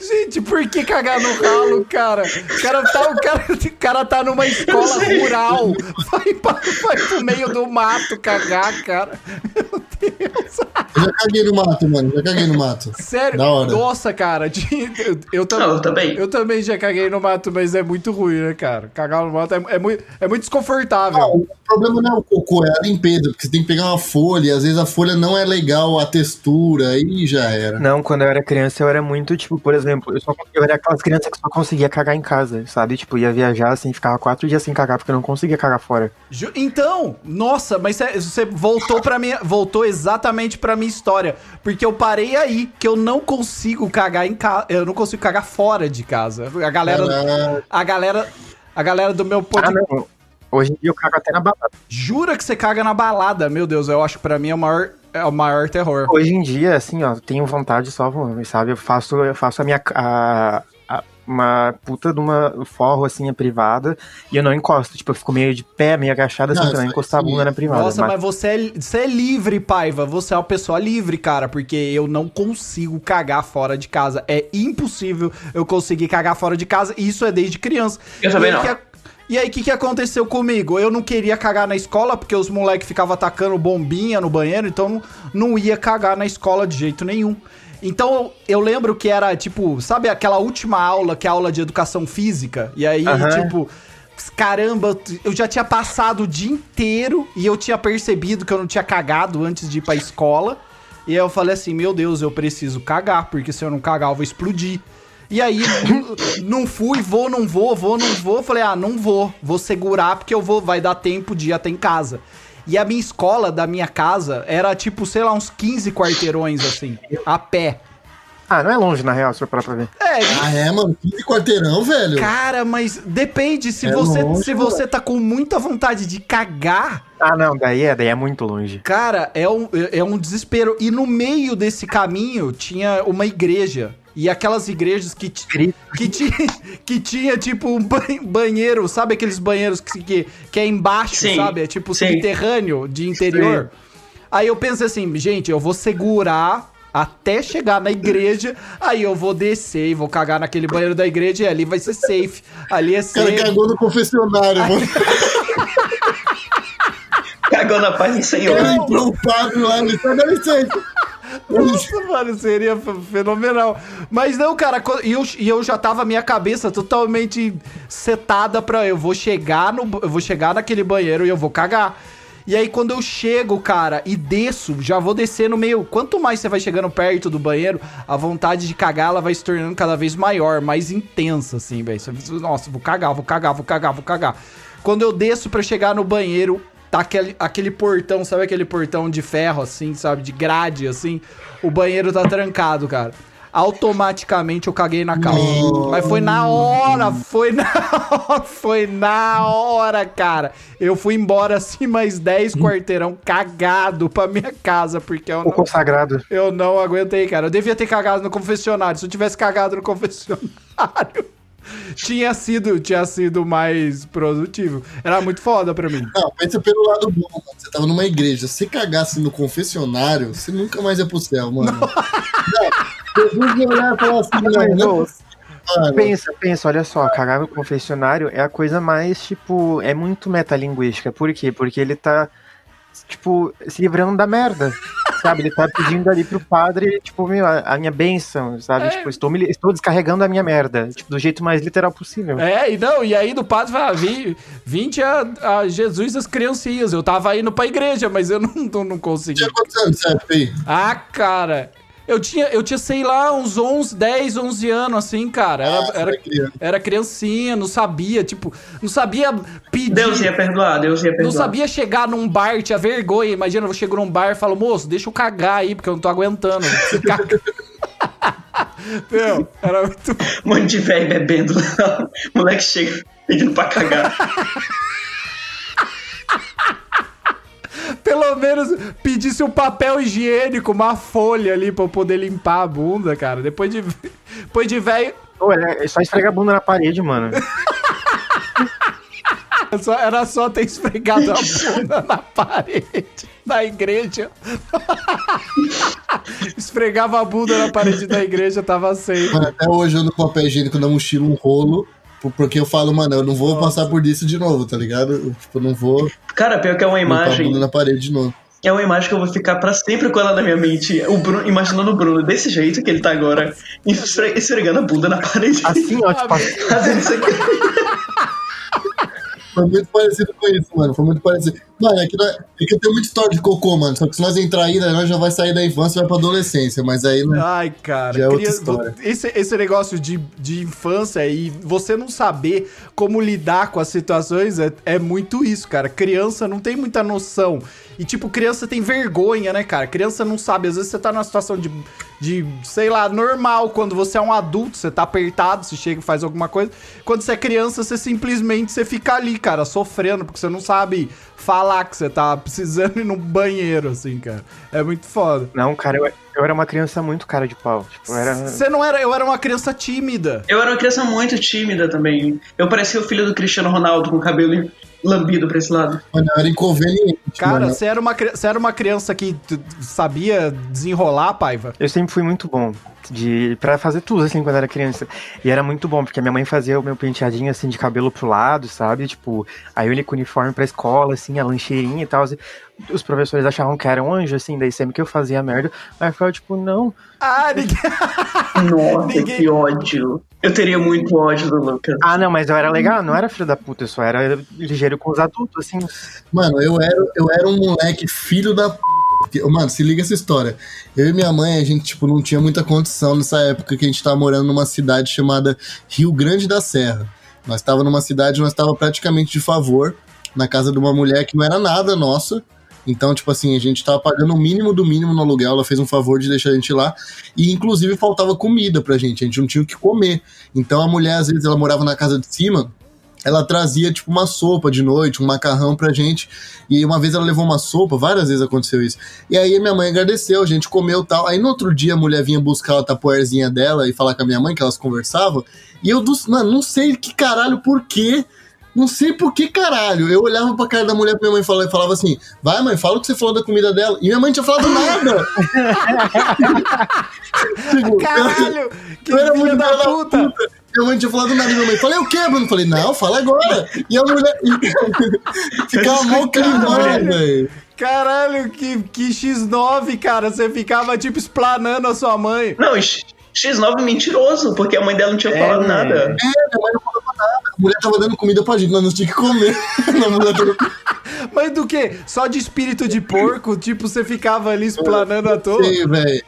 Gente, por que cagar no ralo, cara? O cara tá, o cara, o cara tá numa escola rural. Vai, pra, vai pro meio do mato cagar, cara. Meu Deus. Eu já caguei no mato, mano. Já caguei no mato. Sério? Da hora. Nossa, cara. de- Eu, eu, tam- Não, eu também. eu também já caguei no mato, mas é muito ruim, né, cara? Cagar no mato é, é muito, é muito desconfortável. Ah, o problema não é o cocô, é a limpeza, porque você tem que pegar uma folha, e às vezes a folha não é legal, a textura, aí já era. Não, quando eu era criança, eu era muito, tipo, por exemplo, eu, só, eu era aquelas crianças que só conseguia cagar em casa, sabe? Tipo, ia viajar assim, ficava quatro dias sem cagar, porque eu não conseguia cagar fora. Ju- Então, nossa, mas cê- você voltou para minha, voltou exatamente pra minha história, porque eu parei aí que eu não consigo cagar em casa, eu não consigo cagar fora de casa. A galera, Caraca. a galera, a galera do meu Ah, podcast não. Hoje em dia eu cago até na balada. jura que você caga na balada. Meu Deus, eu acho que pra mim é o maior, é o maior terror. Hoje em dia, assim, ó, tenho vontade só, sabe? Eu faço, eu faço a minha. A- uma puta de uma forro, assim, a privada, e eu não encosto. Tipo, eu fico meio de pé, meio agachado, assim, Não, pra não isso- encostar a bunda na privada. Nossa, mas- mas você é, você é livre, Paiva. Você é uma pessoa livre, cara, porque eu não consigo cagar fora de casa. É impossível eu conseguir cagar fora de casa, e isso é desde criança. Eu também E aí não. que- E aí, o que, que aconteceu comigo? Eu não queria cagar na escola, porque os moleques ficavam atacando bombinha no banheiro, então não, não ia cagar na escola de jeito nenhum. Então, eu lembro que era, tipo, sabe aquela última aula, que é a aula de educação física? E aí, Aham. tipo, caramba, eu já tinha passado o dia inteiro e eu tinha percebido que eu não tinha cagado antes de ir pra escola. E aí eu falei assim, meu Deus, eu preciso cagar, porque se eu não cagar eu vou explodir. E aí, não fui, vou, não vou, vou, não vou. Falei, ah, não vou, vou segurar porque eu vou, vai dar tempo de ir até em casa. E a minha escola da minha casa era tipo, sei lá, uns 15 quarteirões assim, a pé. Ah, não é longe, na real, se eu parar pra ver. É, Ah, é, mano? 15 quarteirão, velho? cara, mas depende, se É você longe, se você tá com muita vontade de cagar, Ah, não, daí é, daí é muito longe. Cara, é um, é um desespero. E no meio desse caminho tinha uma igreja. E aquelas igrejas que, que, tinha, que tinha, tipo, um ba- banheiro, sabe aqueles banheiros que, que, que é embaixo, Sim, sabe? É tipo sim. subterrâneo de interior. Aí eu pensei assim, gente, eu vou segurar até chegar na igreja, aí eu vou descer e vou cagar naquele banheiro da igreja e ali vai ser safe. Ali é O cara safe. cagou no confessionário, mano. Cagou na paz do Senhor. cara entrou o padre lá, ele licença. Nossa, mano, seria fenomenal. Mas não, cara, e eu, eu já tava minha cabeça totalmente setada pra eu vou chegar no eu vou chegar naquele banheiro e eu vou cagar. E aí quando eu chego, cara, e desço, já vou descer no meio. Quanto mais você vai chegando perto do banheiro, a vontade de cagar ela vai se tornando cada vez maior, mais intensa assim, velho. Nossa, vou cagar, vou cagar, vou cagar, vou cagar. Quando eu desço pra chegar no banheiro, tá aquele, aquele portão, sabe aquele portão de ferro, assim, sabe? De grade, assim. O banheiro tá trancado, cara. Automaticamente eu caguei na calça. Mas foi na hora, foi na hora, foi na hora, cara. Eu fui embora assim mais 10 quarteirão cagado pra minha casa, porque eu O não, consagrado. eu não aguentei, cara. Eu devia ter cagado no confessionário. Se eu tivesse cagado no confessionário, tinha sido, tinha sido mais produtivo. Era muito foda pra mim. Não, pensa pelo lado bom, mano. Você tava numa igreja. Se cagasse no confessionário, você nunca mais ia pro céu, mano. Não. Jesus ia olhar e falar assim, não, não, Mano, Pensa, pensa, olha só, cagar no confessionário é a coisa mais, tipo, é muito metalinguística. Por quê? Porque ele tá, tipo, se livrando da merda. Sabe? Ele tá pedindo ali pro padre, tipo, meu, a, a minha bênção, sabe? É. Tipo, estou, me, estou descarregando a minha merda. Tipo, do jeito mais literal possível. É, e não, e aí do padre fala, vim, vinte a, a Jesus as criancinhas. Eu tava indo pra igreja, mas eu não, não, não consegui. anos, certo, aí? Ah, cara. Eu tinha, eu tinha, sei lá, uns 11, 10, 11 anos, assim, cara. Era, Ah, era, era criancinha, não sabia, tipo, não sabia pedir. Deus ia perdoar, Deus ia Não perdoar. sabia chegar num bar, tinha vergonha. Imagina, eu chego num bar e falo, moço, deixa eu cagar aí, porque eu não tô aguentando. Meu, era muito. Um monte de velho bebendo. O moleque chega pedindo pra cagar. Pelo menos pedisse um papel higiênico, uma folha ali pra eu poder limpar a bunda, cara. Depois de. Depois de velho. Pô, é, é só esfregar a bunda na parede, mano. só- Era só ter esfregado a bunda na parede da igreja. Esfregava a bunda na parede da igreja, tava sem. Mano, até hoje eu ando com papel higiênico na mochila, um rolo, porque eu falo, mano, eu não vou passar por isso de novo, tá ligado? Eu, tipo, eu não vou Cara, pior que é uma imagem. bunda na parede de novo. É uma imagem que eu vou ficar pra sempre com ela na minha mente. O Bruno, imaginando o Bruno desse jeito que ele tá agora, esfre- esfregando a bunda na parede. Assim, ó, tipo, assim, Fazendo isso aqui. Foi muito parecido com isso, mano. Foi muito parecido. Mano, é que, nós- é que eu tenho muita história de cocô, mano. Só que se nós entrar aí, daí nós já vai sair da infância e vai pra adolescência. Mas aí não. Ai, cara, Já é outra história. esse, esse negócio de, de infância e você não saber como lidar com as situações é, é muito isso, cara. Criança não tem muita noção. E, tipo, criança tem vergonha, né, cara? Criança não sabe. Às vezes você tá numa situação de, de, sei lá, normal. Quando você é um adulto, você tá apertado, você chega e faz alguma coisa. Quando você é criança, você simplesmente você fica ali, cara, sofrendo, porque você não sabe falar que você tá precisando ir no banheiro, assim, cara. É muito foda. não, cara, eu, eu era uma criança muito cara de pau. Tipo, era. Você não era. Eu era uma criança tímida. Eu era uma criança muito tímida também. Eu parecia o filho do Cristiano Ronaldo com o cabelo lambido pra esse lado. Mano, era inconveniente. Cara, mano. você era, uma, você era uma criança que sabia desenrolar, Paiva? Eu sempre fui muito bom de para fazer tudo assim quando era criança. E era muito bom porque a minha mãe fazia o meu penteadinho assim de cabelo pro lado, sabe? Tipo, aí eu ia com o uniforme pra escola assim, a lancheirinha e tal. assim. Os professores achavam que era um anjo assim, daí sempre que eu fazia merda, aí eu ficava tipo, não. Ah, ninguém. Nossa, Ninguém- que ódio. Eu teria muito ódio do Lucas. Ah, não, mas eu era legal, não era filho da puta, eu só era ligeiro com os adultos assim. Mano, eu era, eu era um moleque filho da p. Mano, se liga essa história. Eu e minha mãe, a gente, tipo, não tinha muita condição nessa época que a gente tava morando numa cidade chamada Rio Grande da Serra. Nós tava numa cidade, nós tava praticamente de favor, na casa de uma mulher que não era nada nossa. Então, tipo assim, a gente tava pagando o mínimo do mínimo no aluguel, ela fez um favor de deixar a gente lá. E, inclusive, faltava comida pra gente, a gente não tinha o que comer. Então, a mulher, às vezes, ela morava na casa de cima, ela trazia, tipo, uma sopa de noite, um macarrão pra gente. E uma vez ela levou uma sopa, várias vezes aconteceu isso. E aí minha mãe agradeceu, a gente comeu tal. Aí no outro dia a mulher vinha buscar a tapoerzinha dela e falar com a minha mãe, que elas conversavam. E eu, mano, não sei que caralho, por quê. Não sei por que caralho. Eu olhava pra cara da mulher pra minha mãe falar, e falava assim: vai, mãe, fala o que você falou da comida dela. E minha mãe não tinha falado nada. Tipo, Caralho! Que eu era muito da da puta! Minha mãe não tinha falado nada, minha mãe. Falei, o quê, Bruno? Falei, não, fala agora. E a mulher. Ficava mó climão, Caralho. velho. Caralho, que, que X9, cara. Você ficava, tipo, explanando a sua mãe. Não, X- X9 mentiroso, porque a mãe dela não tinha falado É. nada. É, minha mãe não falava nada. A mulher tava dando comida pra gente, nós não tínhamos que comer. a mulher tava... Mas do quê? Só de espírito de porco? Tipo, você ficava ali explanando à toa? sei, velho.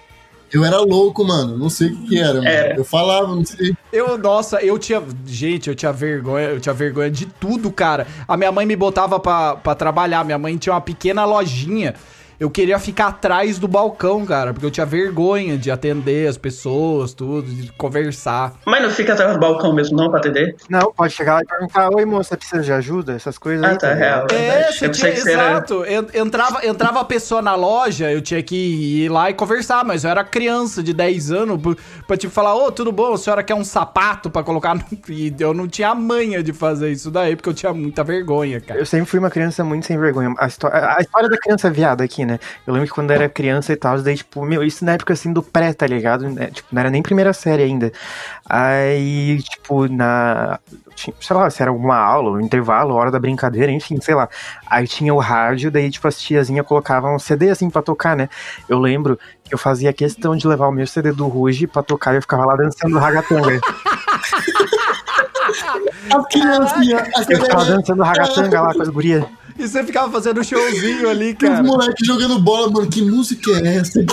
Eu era louco, mano. Não sei o que, que era, mano. Eu falava, não sei. Eu, nossa, eu tinha. Gente, eu tinha vergonha, eu tinha vergonha de tudo, cara. A minha mãe me botava pra, pra trabalhar. Minha mãe tinha uma pequena lojinha. Eu queria ficar atrás do balcão, cara, porque eu tinha vergonha de atender as pessoas, tudo, de conversar. Mas não fica atrás do balcão mesmo, não, pra atender? Não, pode chegar lá e perguntar, oi moça, precisa de ajuda? Essas coisas Ah, aí. tá, real. É, Verdade. você Eu tinha, era- exato. En- Entrava, entrava a pessoa na loja, eu tinha que ir lá e conversar, mas eu era criança de 10 anos pra, tipo falar, ô, tudo bom, a senhora quer um sapato pra colocar no... E eu não tinha a manha de fazer isso daí, porque eu tinha muita vergonha, cara. Eu sempre fui uma criança muito sem vergonha. A, histó- a história da criança viada aqui, né? Eu lembro que quando eu era criança e tal, daí, tipo, meu, isso na época assim do pré, tá ligado? Né? Tipo, não era nem primeira série ainda. Aí, tipo, na. Sei lá, se era uma aula, um intervalo, hora da brincadeira, enfim, sei lá. Aí tinha o rádio, daí, tipo, as tiazinhas colocavam um CD assim pra tocar, né? Eu lembro que eu fazia questão de levar o meu CD do Ruge pra tocar e eu ficava lá dançando ragatanga. A criancinha, a Eu ficava dançando ragatanga lá com as gurias. E você ficava fazendo um showzinho ali, os cara. moleques jogando bola, mano. Que música é essa?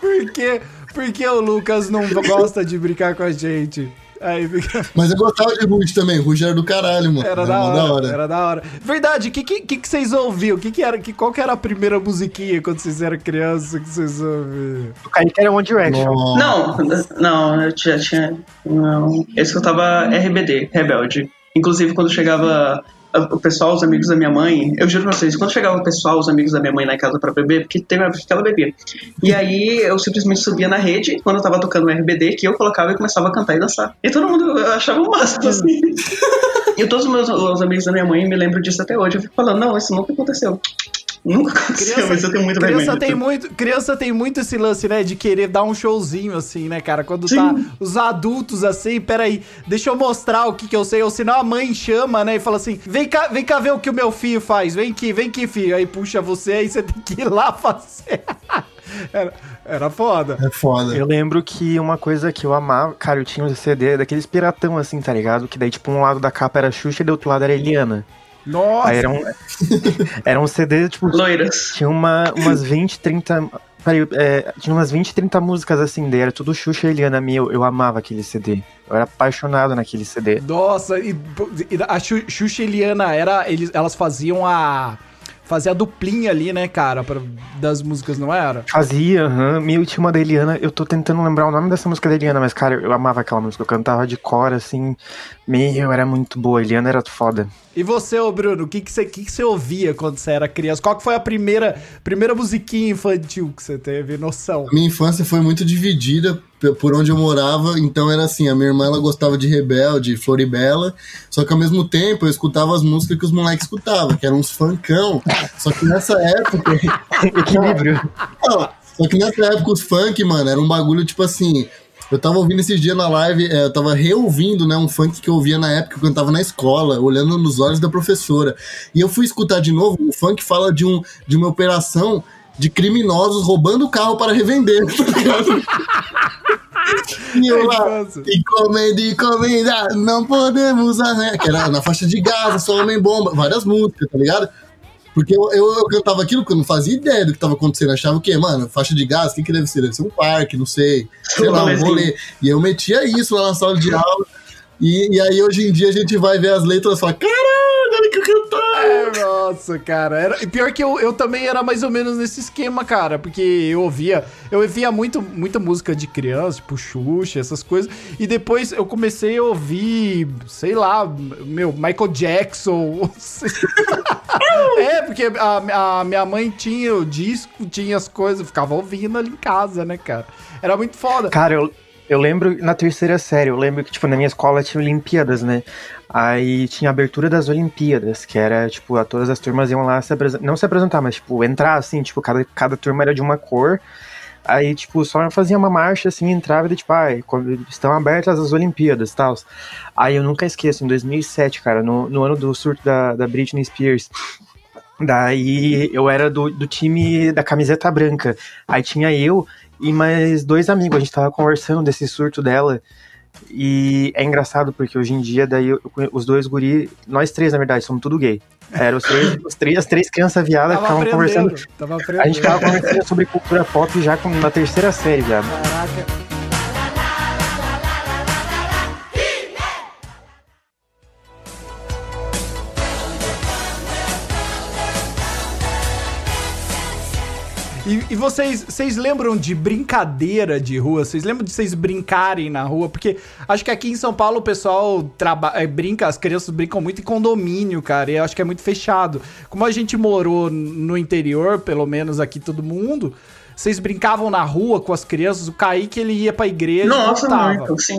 Por que, por que o Lucas não gosta de brincar com a gente? Aí fica... Mas eu gostava de Ruge também. Ruge era do caralho, mano. Era da mó hora, era da hora. Verdade, o que, que, que vocês ouviam? Que que era, que, qual que era a primeira musiquinha quando vocês eram crianças que vocês ouviam? O Kaique era One Direction. Nossa. Não, não, eu já tinha. Não. Eu escutava RBD, Rebelde. Inclusive, quando chegava o pessoal, os amigos da minha mãe, eu juro pra vocês, quando chegava o pessoal, os amigos da minha mãe na casa pra beber, porque teve uma época que ela bebia. E aí eu simplesmente subia na rede, quando eu tava tocando o RBD, que eu colocava e começava a cantar e dançar. E todo mundo achava o máximo, assim. E todos os meus os amigos da minha mãe me lembram disso até hoje. Eu fico falando, não, isso nunca aconteceu. Nunca aconteceu, mas eu tenho muito criança tem muito, criança tem muito esse lance, né, de querer dar um showzinho assim, né, cara? Quando Sim. tá os adultos assim, peraí, deixa eu mostrar o que que eu sei, ou senão a mãe chama, né, e fala assim: "Vem cá, vem cá ver o que o meu filho faz. Vem aqui, vem aqui, filho". Aí puxa você, aí você tem que ir lá fazer. era, era foda. É foda. Eu lembro que uma coisa que eu amava, cara, eu tinha um CD daqueles piratão assim, tá ligado? Que daí, tipo, um lado da capa era Xuxa e do outro lado era Eliana. Nossa. Aí era um, era um CD, tipo, Loiras. tinha uma, umas 20, 30. Peraí, é, tinha umas 20, 30 músicas assim, daí era tudo Xuxa e Eliana meu. Eu amava aquele CD. Eu era apaixonado naquele CD. Nossa, e, e a Xu- Xuxa e Eliana era, eles, elas faziam a fazia a duplinha ali, né, cara, pra, das músicas, não era? Fazia, aham. Meu, tinha uma da Eliana. Eu tô tentando lembrar o nome dessa música da Eliana, mas, cara, eu amava aquela música. Eu cantava de cor, assim. Meu, era muito boa. A Eliana era foda. E você, ô Bruno, o que que você, que que você ouvia quando você era criança? Qual que foi a primeira, primeira musiquinha infantil que você teve noção? Minha infância foi muito dividida por onde eu morava, então era assim, a minha irmã ela gostava de Rebelde, Floribela, só que ao mesmo tempo eu escutava as músicas que os moleques escutavam, que eram uns funkão. Só que nessa época, Equilíbrio. Só que nessa época os funk, mano, era um bagulho tipo assim. Eu tava ouvindo esses dias na live, é, eu tava reouvindo, né, um funk que eu ouvia na época que eu cantava na escola, olhando nos olhos da professora. E eu fui escutar de novo, o funk fala de, um, de uma operação de criminosos roubando o carro para revender, tá ligado? E Infância. encomenda, encomenda, não podemos arranhar. Que era na faixa de Gaza, só homem bomba, várias músicas, tá ligado? Porque eu, eu, eu cantava aquilo que eu não fazia ideia do que tava acontecendo. Achava o quê? Mano, faixa de gás, o que, que deve ser? Deve ser um parque, não sei. Sei lá, um rolê. E eu metia isso lá na sala de aula. E, e aí hoje em dia a gente vai ver as letras e fala: caralho, que eu cantava. É, Nossa, cara. Era, e pior que eu, eu também era mais ou menos nesse esquema, cara. Porque eu ouvia. Eu ouvia muito, muita música de criança, tipo Xuxa, essas coisas. E depois eu comecei a ouvir, sei lá, meu, Michael Jackson. é, porque a, a minha mãe tinha o disco, tinha as coisas, eu ficava ouvindo ali em casa, né, cara? Era muito foda. Cara, eu, eu lembro na terceira série, eu lembro que, tipo, na minha escola tinha Olimpíadas, né? Aí tinha a abertura das Olimpíadas, que era, tipo, todas as turmas iam lá se apresentar, não se apresentar, mas, tipo, entrar, assim, tipo, cada, cada turma era de uma cor. Aí, tipo, só fazia uma marcha, assim, entrava e, tipo, ai, estão abertas as Olimpíadas e tal. Aí eu nunca esqueço, em 2007, cara, no, no ano do surto da, da Britney Spears, Daí eu era do, do time da camiseta branca. Aí tinha eu e mais dois amigos. A gente tava conversando desse surto dela. E é engraçado porque hoje em dia, daí eu- os dois guri, nós três, na verdade, somos tudo gay. Eram os três, os três, as três crianças viadas Tava ficavam aprendendo. conversando. Tava A gente ficava conversando sobre cultura pop já com- na terceira série, viado. Caraca. E, e vocês, vocês lembram de brincadeira de rua? Vocês lembram de vocês brincarem na rua? Porque acho que aqui em São Paulo o pessoal eh, brinca, as crianças brincam muito em condomínio, cara. E eu acho que é muito fechado. Como a gente morou no interior, pelo menos aqui todo mundo, vocês brincavam na rua com as crianças. O Kaique ele ia pra igreja e Nossa, voltava. muito, sim.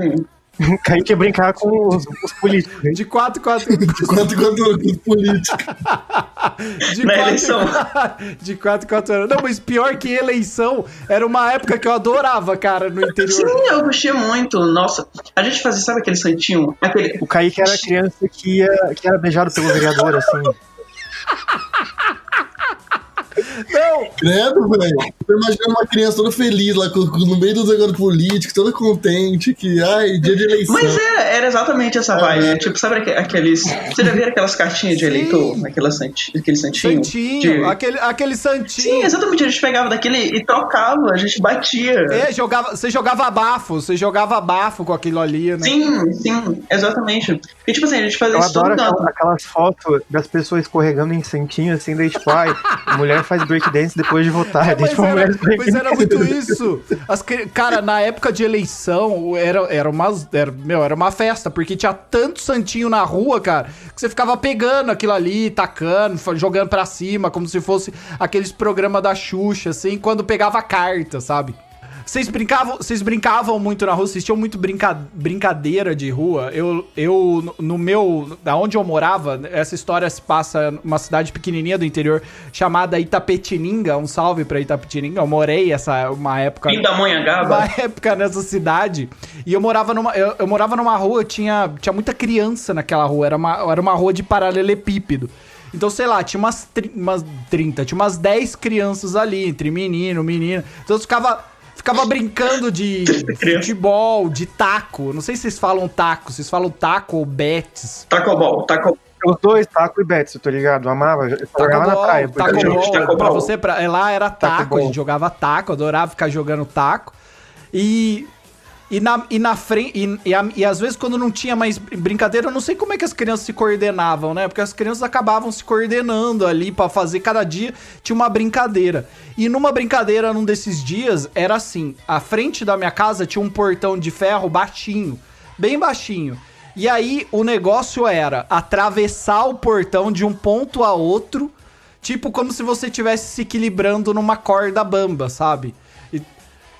Kaique brincar com os, os políticos. De 4 4 Quanto quanto os políticos. de Na quatro- eleição. De 4 4 anos. Não, mas pior que eleição, era uma época que eu adorava, cara, no interior. Sim, eu gostei muito. Nossa, a gente fazia, sabe aquele santinho? Aquele. O Kaique era a criança que, ia, que era beijado pelo vereador, assim. Não, Credo, velho. Tô imaginando uma criança toda feliz lá com- com- no meio do negócio político, toda contente, que, ai, dia de eleição. Mas era, era exatamente essa vibe. Tipo, sabe aque- aqueles. Você já viram aquelas cartinhas de Sim. eleitor? Aquela santi, aquele santinho? santinho, De- aquele, aquele santinho. Sim, exatamente. A gente pegava daquele e trocava, a gente batia. É, jogava, você jogava bafo, você jogava bafo com aquilo ali, né? Sim, sim, exatamente. E tipo assim, a gente fazia Eu isso adoro todo aquela- ano. aquelas fotos das pessoas escorregando em santinho, assim, daí tipo, ai, a mulher faz breakdance depois de votar. daí, Mas era, mas era muito isso. As cara, na época de eleição, era, era, umas, era, meu, era uma festa, porque tinha tanto santinho na rua, cara, que você ficava pegando aquilo ali, tacando, jogando pra cima, como se fosse aqueles programas da Xuxa, assim, quando pegava carta, sabe? Vocês brincavam, vocês brincavam muito na rua, vocês tinham muito brinca, brincadeira de rua. Eu, eu, no- meu, da onde eu morava, essa história se passa numa cidade pequenininha do interior chamada Itapetininga. Um salve pra Itapetininga. Eu morei essa uma época uma Pindamonhangaba. época nessa cidade e eu morava numa eu, eu morava numa rua tinha tinha muita criança naquela rua era uma, era uma rua de paralelepípedo então sei lá tinha umas, umas 30 tinha umas 10 crianças ali entre menino menina então eu ficava ficava brincando de futebol de taco não sei se vocês falam taco vocês falam taco ou betes Taco Ball, Taco Os dois, Taco e Betts, eu tô ligado? Eu amava. Eu jogava na praia. taco ball, taco pra ball. você, pra, lá era taco, Taco a gente jogava taco, adorava ficar jogando taco. E, e, na, e na frente, e, e, e às vezes quando não tinha mais brincadeira, eu não sei como é que as crianças se coordenavam, né? Porque as crianças acabavam se coordenando ali pra fazer, cada dia tinha uma brincadeira. E numa brincadeira, num desses dias, era assim, a frente da minha casa tinha um portão de ferro baixinho, bem baixinho. E aí o negócio era atravessar o portão de um ponto a outro, tipo como se você estivesse se equilibrando numa corda bamba, sabe?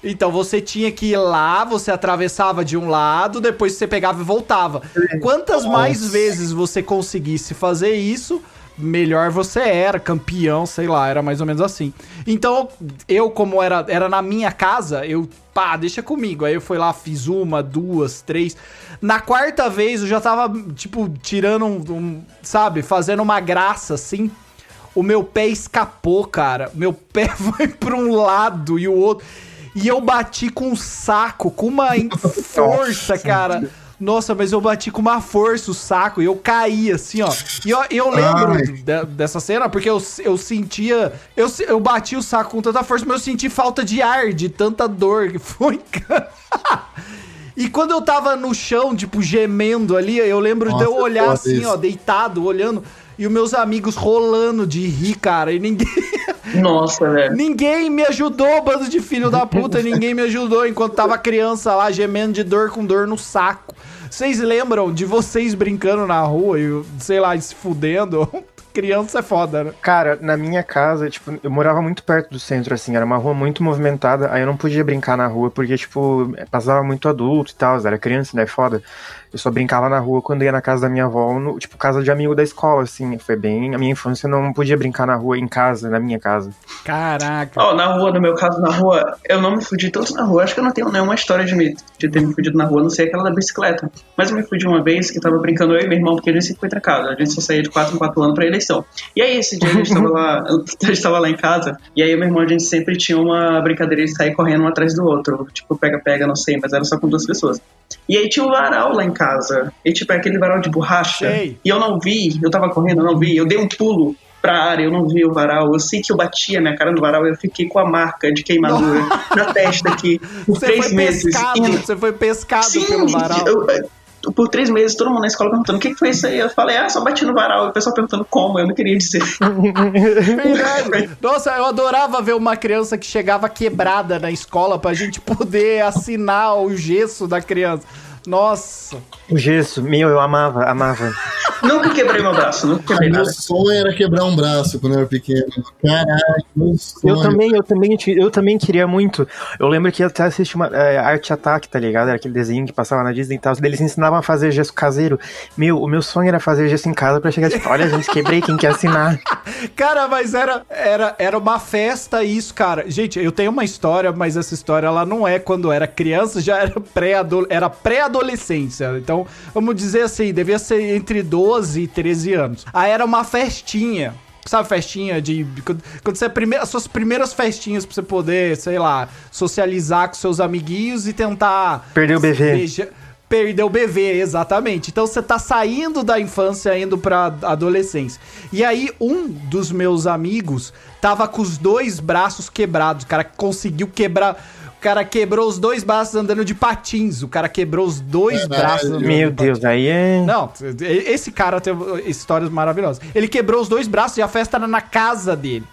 Então você tinha que ir lá, você atravessava de um lado, depois você pegava e voltava. Quantas mais vezes você conseguisse fazer isso, melhor você era, campeão, sei lá, era mais ou menos assim. Então, eu, como era, era na minha casa, eu, pá, deixa comigo. Aí eu fui lá, fiz uma, duas, três. Na quarta vez eu já tava, tipo, tirando um, um, sabe, fazendo uma graça assim. O meu pé escapou, cara. Meu pé foi pra um lado e o outro. E eu bati com um saco, com uma força, cara. Nossa, mas eu bati com uma força o saco e eu caí assim, ó. E eu, eu lembro de- dessa cena porque eu, eu sentia. Eu, eu bati o saco com tanta força, mas eu senti falta de ar, de tanta dor que foi. cara. E quando eu tava no chão, tipo, gemendo ali, eu lembro de eu Nossa, olhar assim, isso. ó, deitado, olhando, e os meus amigos rolando de rir, cara, e ninguém. Nossa, velho. Ninguém me ajudou, bando de filho da puta, ninguém me ajudou enquanto tava criança lá gemendo de dor com dor no saco. Vocês lembram de vocês brincando na rua e, sei lá, se fudendo? Criança é foda, né? Cara, na minha casa, tipo, eu morava muito perto do centro, assim, era uma rua muito movimentada, aí eu não podia brincar na rua, porque, tipo, passava muito adulto e tal, era criança, né, foda. Eu só brincava na rua quando ia na casa da minha avó, no, tipo, casa de amigo da escola, assim, foi bem, a minha infância eu não podia brincar na rua, em casa, na minha casa. Caraca. Ó, na rua, no meu caso, na rua, eu não me fudi tanto na rua. Acho que eu não tenho nenhuma história de, me, de ter me fudido na rua, não sei aquela da bicicleta. Mas eu me fudi uma vez que tava brincando eu e meu irmão, porque a gente sempre foi trancado. A gente só saía de 4 em 4 anos pra eleição. E aí, esse dia a gente tava lá, a gente tava lá em casa, e aí meu irmão, a gente sempre tinha uma brincadeira de sair correndo um atrás do outro. Tipo, pega-pega, não sei, mas era só com duas pessoas. E aí tinha um varal lá em casa. E tipo, é aquele varal de borracha. Sei. E eu não vi, eu tava correndo, eu não vi. Eu dei um pulo pra área, eu não vi o varal. Eu sei que eu bati a minha cara no varal e eu fiquei com a marca de queimadura na testa aqui por Você três foi meses. pescado, E- você foi pescado Sim, pelo varal. eu- por três meses, todo mundo na escola perguntando o que, que foi isso aí. Eu falei, ah, só bati no varal. E o pessoal perguntando como, eu não queria dizer. Verdade. Nossa, eu adorava ver uma criança que chegava quebrada na escola pra gente poder assinar o gesso da criança. Nossa. O gesso, meu, eu amava, amava. Nunca quebrei meu braço, nunca quebrei Meu nada. sonho era quebrar um braço quando eu era pequeno. Caralho, meu sonho. Eu também, eu também, eu também queria muito. Eu lembro que eu até assisti uma é, Arte Attack, tá ligado? Era aquele desenho que passava na Disney e tal. Eles ensinavam a fazer gesso caseiro. Meu, o meu sonho era fazer gesso em casa pra chegar tipo, olha, gente, quebrei, quem quer assinar? Cara, mas era, era, era uma festa isso, cara. Gente, eu tenho uma história, mas essa história ela não é quando eu era criança, já era pré-adol- era pré-adolescência. Então, vamos dizer assim, devia ser entre 12 e 13 anos. Aí era uma festinha. Sabe, festinha de. Quando, você é prime, as suas primeiras festinhas pra você poder, sei lá, socializar com seus amiguinhos e tentar. Perdeu o BV. Beija- Perdeu o BV, exatamente. Então você tá saindo da infância indo pra adolescência. E aí, um dos meus amigos tava com os dois braços quebrados. O cara conseguiu quebrar. O cara quebrou os dois braços andando de patins. O cara quebrou os dois Caralho. braços andando Meu de Deus, aí é. não, esse cara tem histórias maravilhosas. Ele quebrou os dois braços e a festa era na casa dele.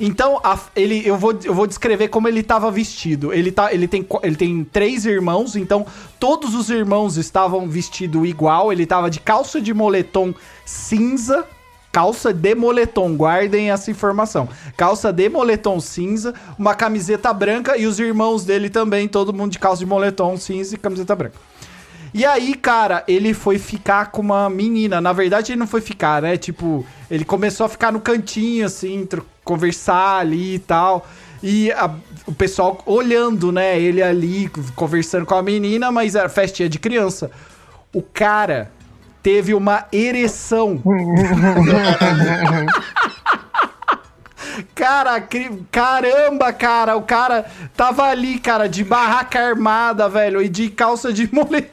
Então, a- ele, eu, vou, eu vou descrever como ele estava vestido. Ele, tá, ele, tem, ele tem três irmãos, então todos os irmãos estavam vestidos igual. Ele tava de calça de moletom cinza. Calça de moletom, guardem essa informação. Calça de moletom cinza, uma camiseta branca e os irmãos dele também, todo mundo de calça de moletom cinza e camiseta branca. E aí, cara, ele foi ficar com uma menina. Na verdade, ele não foi ficar, né? Tipo, ele começou a ficar no cantinho, assim, conversar ali e tal. E a- o pessoal olhando, né? Ele ali, conversando com a menina, mas era festinha de criança. O cara teve uma ereção. Cara, caramba, cara, o cara tava ali, cara, de barraca armada, velho, e de calça de moletom,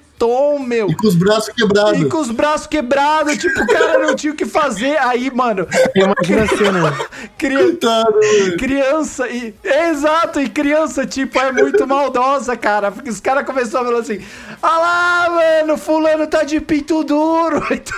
meu. E com os braços quebrados. E com os braços quebrados, tipo, o cara não tinha o que fazer. Aí, mano, Imagina a cena. cri- Coitado, criança e. Exato, e criança, tipo, é muito maldosa, cara. Porque os caras começaram a falar assim: Ah lá, mano, fulano tá de pinto duro. Aí tu-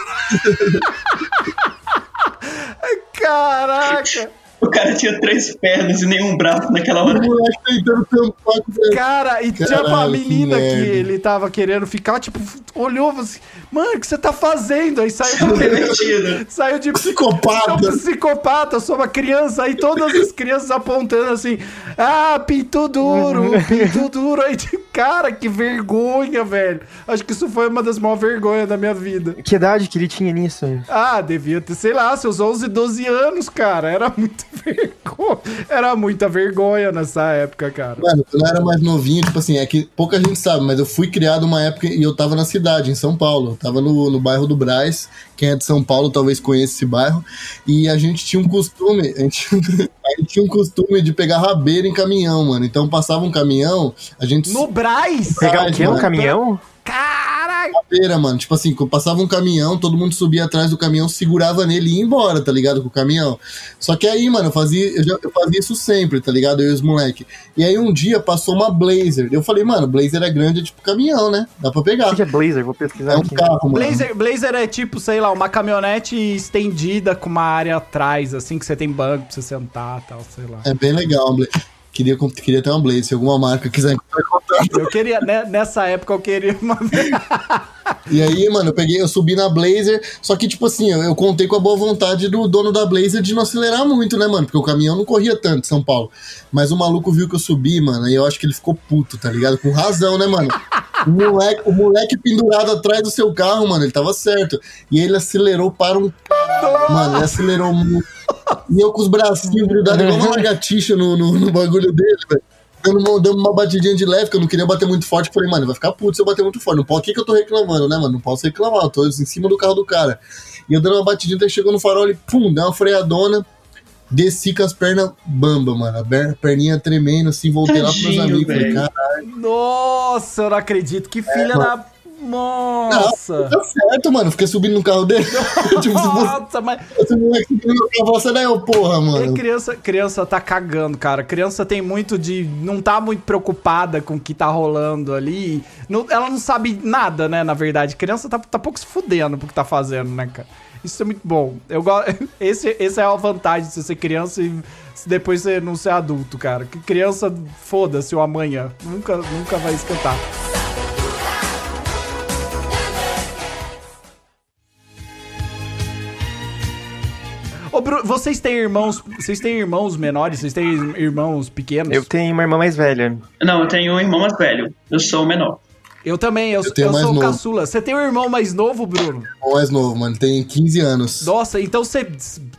Caraca. O cara tinha três pernas e nenhum braço naquela O hora. moleque tentando tampar o Cara, e tinha Caralho, uma que menina que, merda. ele tava querendo ficar, tipo, olhou assim, mano, o que você tá fazendo? Aí saiu de. Saiu de. Psicopata. Um psicopata, sou uma criança. Aí todas as crianças apontando assim: Ah, pinto duro, pinto duro. Aí, tipo, cara, que vergonha, velho. Acho que isso foi uma das maiores vergonhas da minha vida. Que idade que ele tinha nisso? Ah, devia ter, sei lá, seus 11, 12 anos, cara. Era muita vergonha. Era muita vergonha nessa época, cara. Mano, quando eu era mais novinho, tipo assim, é que pouca gente sabe, mas eu fui criado uma época e eu tava na cidade, em São Paulo. Eu tava no, no bairro do Braz. Quem é de São Paulo talvez conheça esse bairro. E a gente tinha um costume, a gente, a gente tinha um costume de pegar rabeira em caminhão, mano. Então passava um caminhão, a gente No Braz? Pegar Ai, o quê? Um mano. caminhão? Caralho! rabeira, mano. Tipo assim, quando passava um caminhão, todo mundo subia atrás do caminhão, segurava nele e ia embora, tá ligado? Com o caminhão. Só que aí, mano, eu fazia, eu, já- eu fazia isso sempre, tá ligado? Eu e os moleque. E aí um dia passou uma Blazer. Eu falei, mano, Blazer é grande, é tipo caminhão, né? Dá pra pegar. O que é Blazer? Vou pesquisar É um aqui. carro, mano. Blazer, Blazer é tipo, sei lá, uma caminhonete estendida com uma área atrás, assim, que você tem banco pra você sentar e tal, sei lá. É bem legal. Queria, queria ter uma Blazer. Se alguma marca quiser. Eu queria, né, nessa época eu queria uma E aí, mano, eu peguei, eu subi na Blazer, só que, tipo assim, eu, eu contei com a boa vontade do dono da Blazer de não acelerar muito, né, mano? Porque o caminhão não corria tanto em São Paulo. Mas o maluco viu que eu subi, mano, e eu acho que ele ficou puto, tá ligado? Com razão, né, mano? O moleque, o moleque pendurado atrás do seu carro, mano, ele tava certo. E ele acelerou para um. Mano, ele acelerou muito. E eu com os bracinhos grudados igual uma lagartixa no, no, no bagulho dele, velho. Dando uma, dando uma batidinha de leve, que eu não queria bater muito forte. Falei, mano, vai ficar puto se eu bater muito forte. Não pode, o que, que eu tô reclamando, né, mano? Não posso reclamar, eu tô em cima do carro do cara. E eu dando uma batidinha, até chegou no farol e pum, deu uma freadona. Desci com as pernas bamba, mano. A per- perninha tremendo, assim, voltei lá pros meus Tadinho, amigos. Falei, velho. cara, Nossa, eu não acredito. Que filha da. Nossa! tá certo, mano. Fiquei subindo no carro dele. Nossa, mas esse moleque subindo no carro, você daí, ô porra, e mano. criança, criança tá cagando, cara. Criança tem muito de. Não tá muito preocupada com o que tá rolando ali. Não- ela não sabe nada, né? Na verdade. Criança tá, tá pouco se fudendo pro que tá fazendo, né, cara? Isso é muito bom. Eu gosto. Esse, esse é a vantagem de você ser criança e depois você não ser adulto, cara. Que criança, foda-se o amanhã. Nunca, nunca vai esquentar. Vocês têm irmãos. Vocês têm irmãos menores? Vocês têm irmãos pequenos? Eu tenho uma irmã mais velha. Não, eu tenho um irmão mais velho. Eu sou o menor. Eu também, eu, Eu eu sou novo. caçula. Você tem um irmão mais novo, Bruno? O mais novo, mano. Tem 15 anos. Nossa, então você.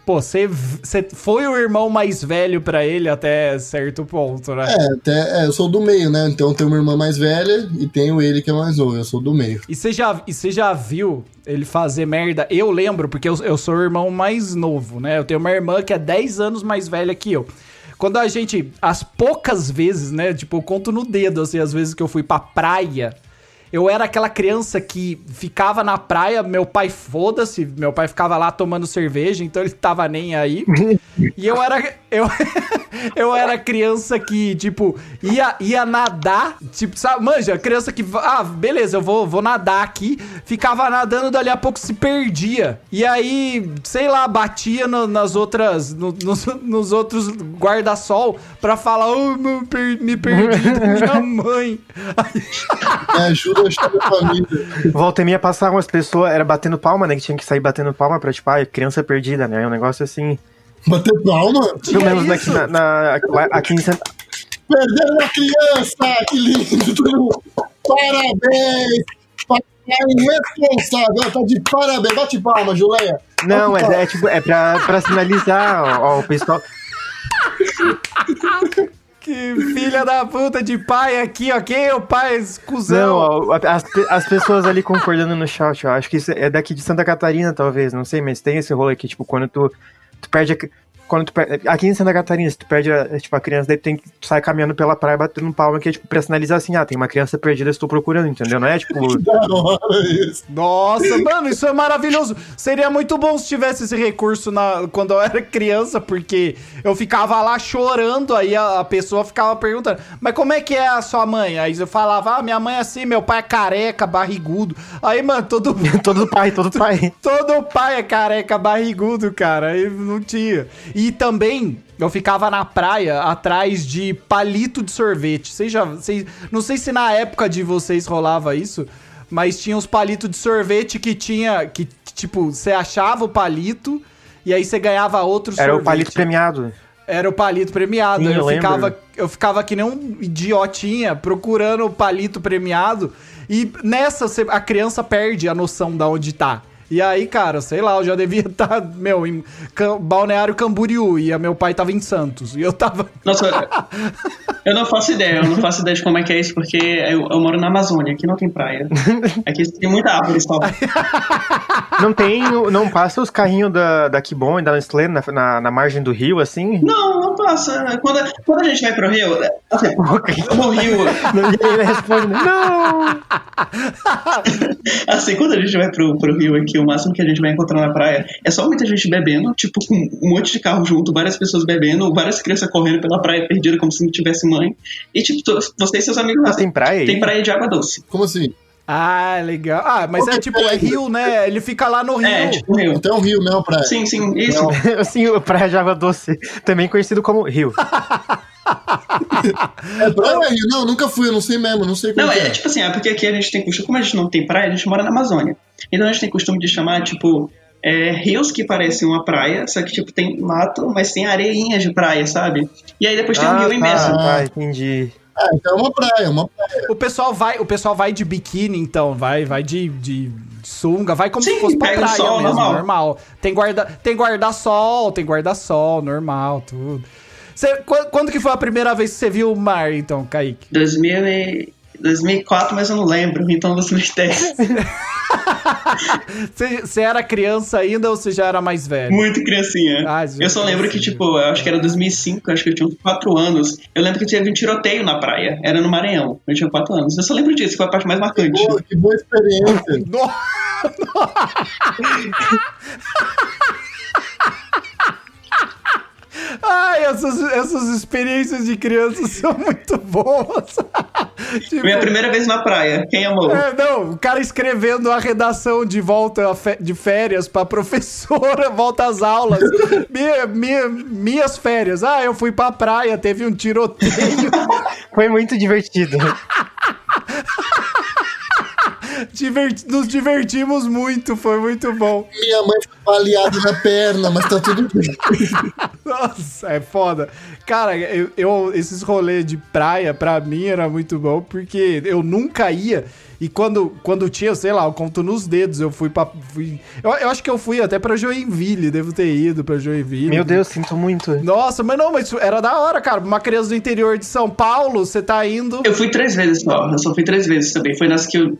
Pô, você, você foi o irmão mais velho pra ele até certo ponto, né? É, até, é, eu sou do meio, né? Então eu tenho uma irmã mais velha e tenho ele que é mais novo. Eu sou do meio. E você já, e você já viu ele fazer merda? Eu lembro, porque eu, eu sou o irmão mais novo, né? Eu tenho uma irmã que é 10 anos mais velha que eu. Quando a gente, as poucas vezes, né? Tipo, eu conto no dedo, assim, as vezes que eu fui pra praia. Eu era aquela criança que ficava na praia, meu pai foda-se, meu pai ficava lá tomando cerveja, então ele tava nem aí. E eu era eu, eu era criança que, tipo, ia, ia nadar, tipo, sabe, manja, criança que, ah, beleza, eu vou, vou nadar aqui, ficava nadando, dali a pouco se perdia. E aí, sei lá, batia no- nas outras, no- nos, nos outros guarda-sol pra falar, oh, me perdi da minha mãe. Me ajuda. Volta e meia passavam as pessoas, era batendo palma, né? Que tinha que sair batendo palma pra, tipo, ah, criança perdida, né? Um negócio assim. Bater palma? Pelo menos aqui, isso? na, na- aqui em Santa... Perderam uma criança! Que lindo! Parabéns! Papai responsável, tá de parabéns. Bate palma, Juleia. Não, é, é, tipo, é pra, pra sinalizar, ó, ó, o pessoal... Que filha da puta de pai aqui, ok? O pai, esse cuzão. Não, as, as pessoas ali concordando no chat, ó, acho que isso é daqui de Santa Catarina, talvez, não sei, mas tem esse rolê aqui, tipo, quando tu, tu perde a, quando tu per- aqui em Santa Catarina, se tu perde a, tipo, a criança, daí tu tem que tu sai caminhando pela praia batendo palma, que é tipo pra sinalizar assim, ah, tem uma criança perdida, estou procurando, entendeu? Não é tipo, Da hora isso. Nossa, mano, isso é maravilhoso. Seria muito bom se tivesse esse recurso na, quando eu era criança, porque eu ficava lá chorando, aí a, a pessoa ficava perguntando, mas como é que é a sua mãe? Aí eu falava, ah, minha mãe é assim, meu pai é careca, barrigudo. Aí, mano, todo, todo pai, todo pai. todo pai é careca, barrigudo, cara. Aí não tinha. E também eu ficava na praia atrás de palito de sorvete. Vocês já. Vocês, não sei se na época de vocês rolava isso, mas tinha os palitos de sorvete que tinha. Que, que, tipo, você achava o palito e aí você ganhava outro Era sorvete. o palito premiado. Era o palito premiado. Sim, eu, eu ficava, eu ficava que nem um idiotinha procurando o palito premiado. E nessa a criança perde a noção da onde tá. E aí, cara, sei lá, eu já devia estar, meu, em Balneário Camboriú. E a meu pai tava em Santos. E eu tava. Nossa, eu não faço ideia, eu não faço ideia de como é que é isso, porque eu, eu moro na Amazônia, aqui não tem praia. Aqui tem muita árvore só. Não tem, não passa os carrinhos da, da Kibon e da Nestlé na, na, na margem do rio, assim? Não, não passa. Quando, quando a gente vai pro Rio, assim, no Rio, Ninguém responde, não! assim, quando a gente vai pro, pro Rio aqui, o máximo que a gente vai encontrar na praia é só muita gente bebendo, tipo, com um monte de carro junto, várias pessoas bebendo, várias crianças correndo pela praia perdida como se não tivesse mãe. E, tipo, você e seus amigos lá. Ah, tem praia aí? Tem praia de água doce. Como assim? Ah, legal. Ah, mas é Ok, tipo, é peraí. rio, né? Ele fica lá no rio. É, tipo, Rio. Então é um rio, não, praia. Sim, sim, isso. Assim, o Praia de Água Doce, também conhecido como Rio. É praia é? Não, nunca fui, eu não sei mesmo, não sei como Não, que é tipo assim, é porque aqui a gente tem costume, como a gente não tem praia, a gente mora na Amazônia. Então a gente tem costume de chamar, tipo, é, rios que parecem uma praia, só que, tipo, tem mato, mas tem areinha de praia, sabe? E aí depois tem um rio imenso. tá, tá, entendi. Ah, então é uma praia, é uma praia. O pessoal vai, o pessoal vai de biquíni, então, vai, vai de, de sunga, vai como Sim, se fosse pra praia sol, mesmo, normal. normal. Tem guarda, tem guarda-sol, tem guarda-sol, normal, tudo. Cê, quando, quando que foi a primeira vez que você viu o mar, então, Kaique? 2000 e... 2004, mas eu não lembro, então 2010. Você era criança ainda ou você já era mais velho? Muito criancinha. Ah, eu só lembro que, tipo, eu acho que era 2005, acho que eu tinha uns 4 anos. Eu lembro que teve um tiroteio na praia, era no Maranhão. Eu tinha 4 anos. Eu só lembro disso, foi a parte mais marcante. Pô, que boa experiência. No- Ai, essas, essas experiências de criança são muito boas. Tipo, Minha primeira vez na praia, quem amou? É, não, o cara escrevendo a redação de volta de férias pra professora, volta às aulas. Minha- minha- minhas férias. Ah, eu fui pra praia, teve um tiroteio. Foi muito divertido. Diverti- nos divertimos muito, foi muito bom. Minha mãe foi baleada na perna, mas tá tudo bem. Nossa, é foda. Cara, eu, eu- esses rolês de praia, pra mim, era muito bom, porque eu nunca ia. E quando, quando tinha, sei lá, eu conto nos dedos, eu fui pra. Fui, eu, eu acho que eu fui até pra Joinville, devo ter ido pra Joinville. Meu Deus, sinto muito. Nossa, mas não, mas isso era da hora, cara. Uma criança do interior de São Paulo, você tá indo. Eu fui três vezes só, eu só fui três vezes também. Foi nas que eu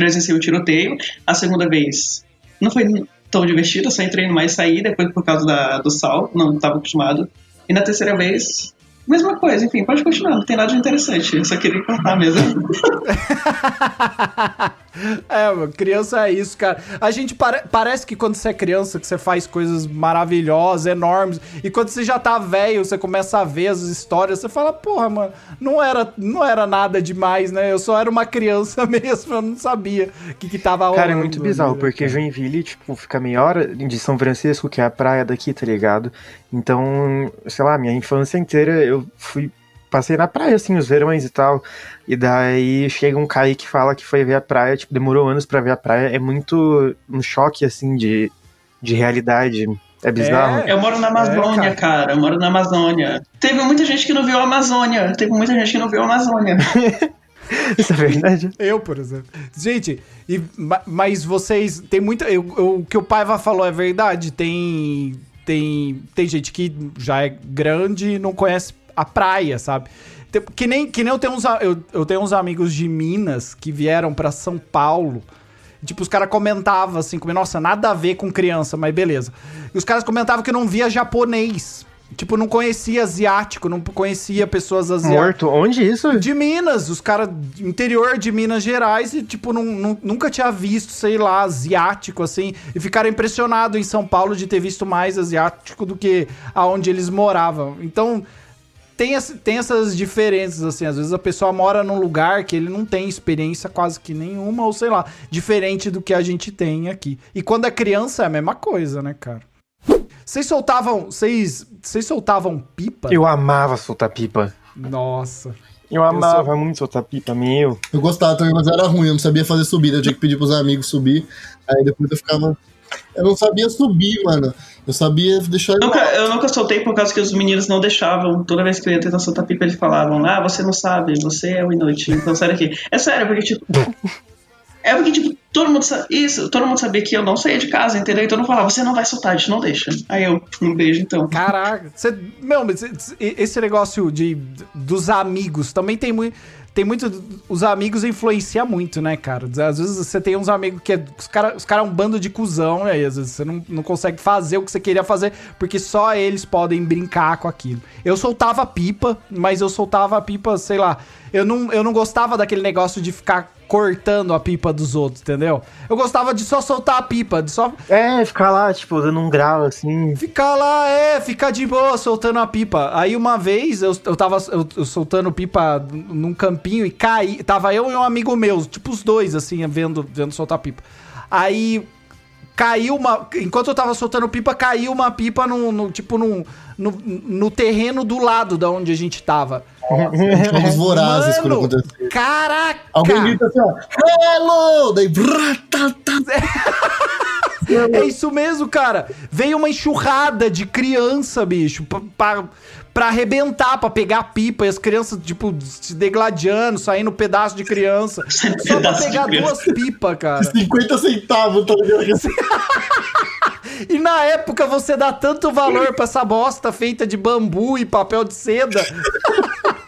presenciei o tiroteio. A segunda vez não foi tão divertido, só entrei no mais saí depois por causa da, do sal, não estava acostumado. E na terceira vez, mesma coisa, enfim, pode continuar, não tem nada de interessante, eu só queria contar mesmo. É, mano, criança é isso, cara. A gente pare- parece que quando você é criança, que você faz coisas maravilhosas, enormes, e quando você já tá velho, você começa a ver as histórias, você fala, porra, mano, não era, não era nada demais, né? Eu só era uma criança mesmo, eu não sabia o que, que tava rolando. Cara, é muito bizarro, né, porque? Joinville, tipo, fica meia hora de São Francisco, que é a praia daqui, tá ligado? Então, sei lá, minha infância inteira eu fui. Passei na praia, assim, os verões e tal. E daí chega um cara que fala que foi ver a praia, tipo, demorou anos pra ver a praia. É muito um choque, assim, de, de realidade. É bizarro. É. Eu moro na Amazônia, É, cara. cara. eu moro na Amazônia. Teve muita gente que não viu a Amazônia, teve muita gente que não viu a Amazônia. Isso é verdade. Eu, por exemplo. Gente, e, ma- mas vocês. Tem muita. eu- eu- o que o Paiva falou é verdade. Tem. Tem, tem gente que já é grande e não conhece a praia, sabe? Que nem, que nem eu tenho uns, eu, eu tenho uns amigos de Minas que vieram pra São Paulo. Tipo, os caras comentavam assim, comigo, nossa, nada a ver com criança, mas beleza. E os caras comentavam que não via japonês. Tipo, não conhecia asiático, não conhecia pessoas asiáticas. Morto? Onde isso? De Minas, os caras interior de Minas Gerais e, tipo, não, não- nunca tinha visto, sei lá, asiático, assim. E ficaram impressionados em São Paulo de ter visto mais asiático do que aonde eles moravam. Então, tem, essa- tem essas diferenças, assim. Às vezes a pessoa mora num lugar que ele não tem experiência quase que nenhuma, ou sei lá, diferente do que a gente tem aqui. E quando é criança é a mesma coisa, né, cara? Vocês soltavam. Vocês. Vocês soltavam pipa? Eu amava soltar pipa. Nossa. Eu amava muito soltar pipa, meu. Eu gostava também, mas era ruim, eu não sabia fazer subida. Eu tinha que pedir pros amigos subir. Aí depois eu ficava. Eu não sabia subir, mano. Eu sabia deixar. Nunca, eu nunca soltei por causa que os meninos não deixavam. Toda vez que eu ia tentar soltar pipa, eles falavam: Ah, você não sabe, você é o inútil, então sai daqui. É sério, porque tipo. É porque, tipo, todo mundo sabe. Isso, todo mundo sabia que eu não saía de casa, entendeu? Então eu falava, você não vai soltar, a gente não deixa. Aí eu, um beijo então. Caraca, você, meu, mas esse- negócio de dos amigos também tem muito tem muito os amigos influenciam muito, né, cara? Às vezes você tem uns amigos que é, os caras os cara é um bando de cuzão? E às vezes você não, não consegue fazer o que você queria fazer porque só eles podem brincar com aquilo. Eu soltava pipa, mas eu soltava pipa, sei lá, eu não, eu não gostava daquele negócio de ficar cortando a pipa dos outros, entendeu? Eu gostava de só soltar a pipa, de só É, ficar lá, tipo, dando um grau assim. Ficar lá, é, ficar de boa soltando a pipa. Aí uma vez eu, eu tava eu, eu soltando pipa num campinho e caí. Tava eu e um amigo meu, tipo os dois, assim, vendo, vendo soltar pipa. Aí caiu uma. Enquanto eu tava soltando pipa, caiu uma pipa no, no- tipo no, no, no terreno do lado da onde a gente tava. Jogos vorazes quando aconteceu. Caraca! Alguém grita assim, ó, hello! Daí, brá, tá, tá. É isso mesmo, cara. Veio uma enxurrada de criança, bicho, pra, pra, pra arrebentar, pra pegar a pipa. E as crianças, tipo, se degladiando, saindo pedaço de criança. Saindo Só pra pedaço de pegar criança. duas pipas, cara. 50 centavos, tá ligado? E na época você dá tanto valor pra essa bosta feita de bambu e papel de seda.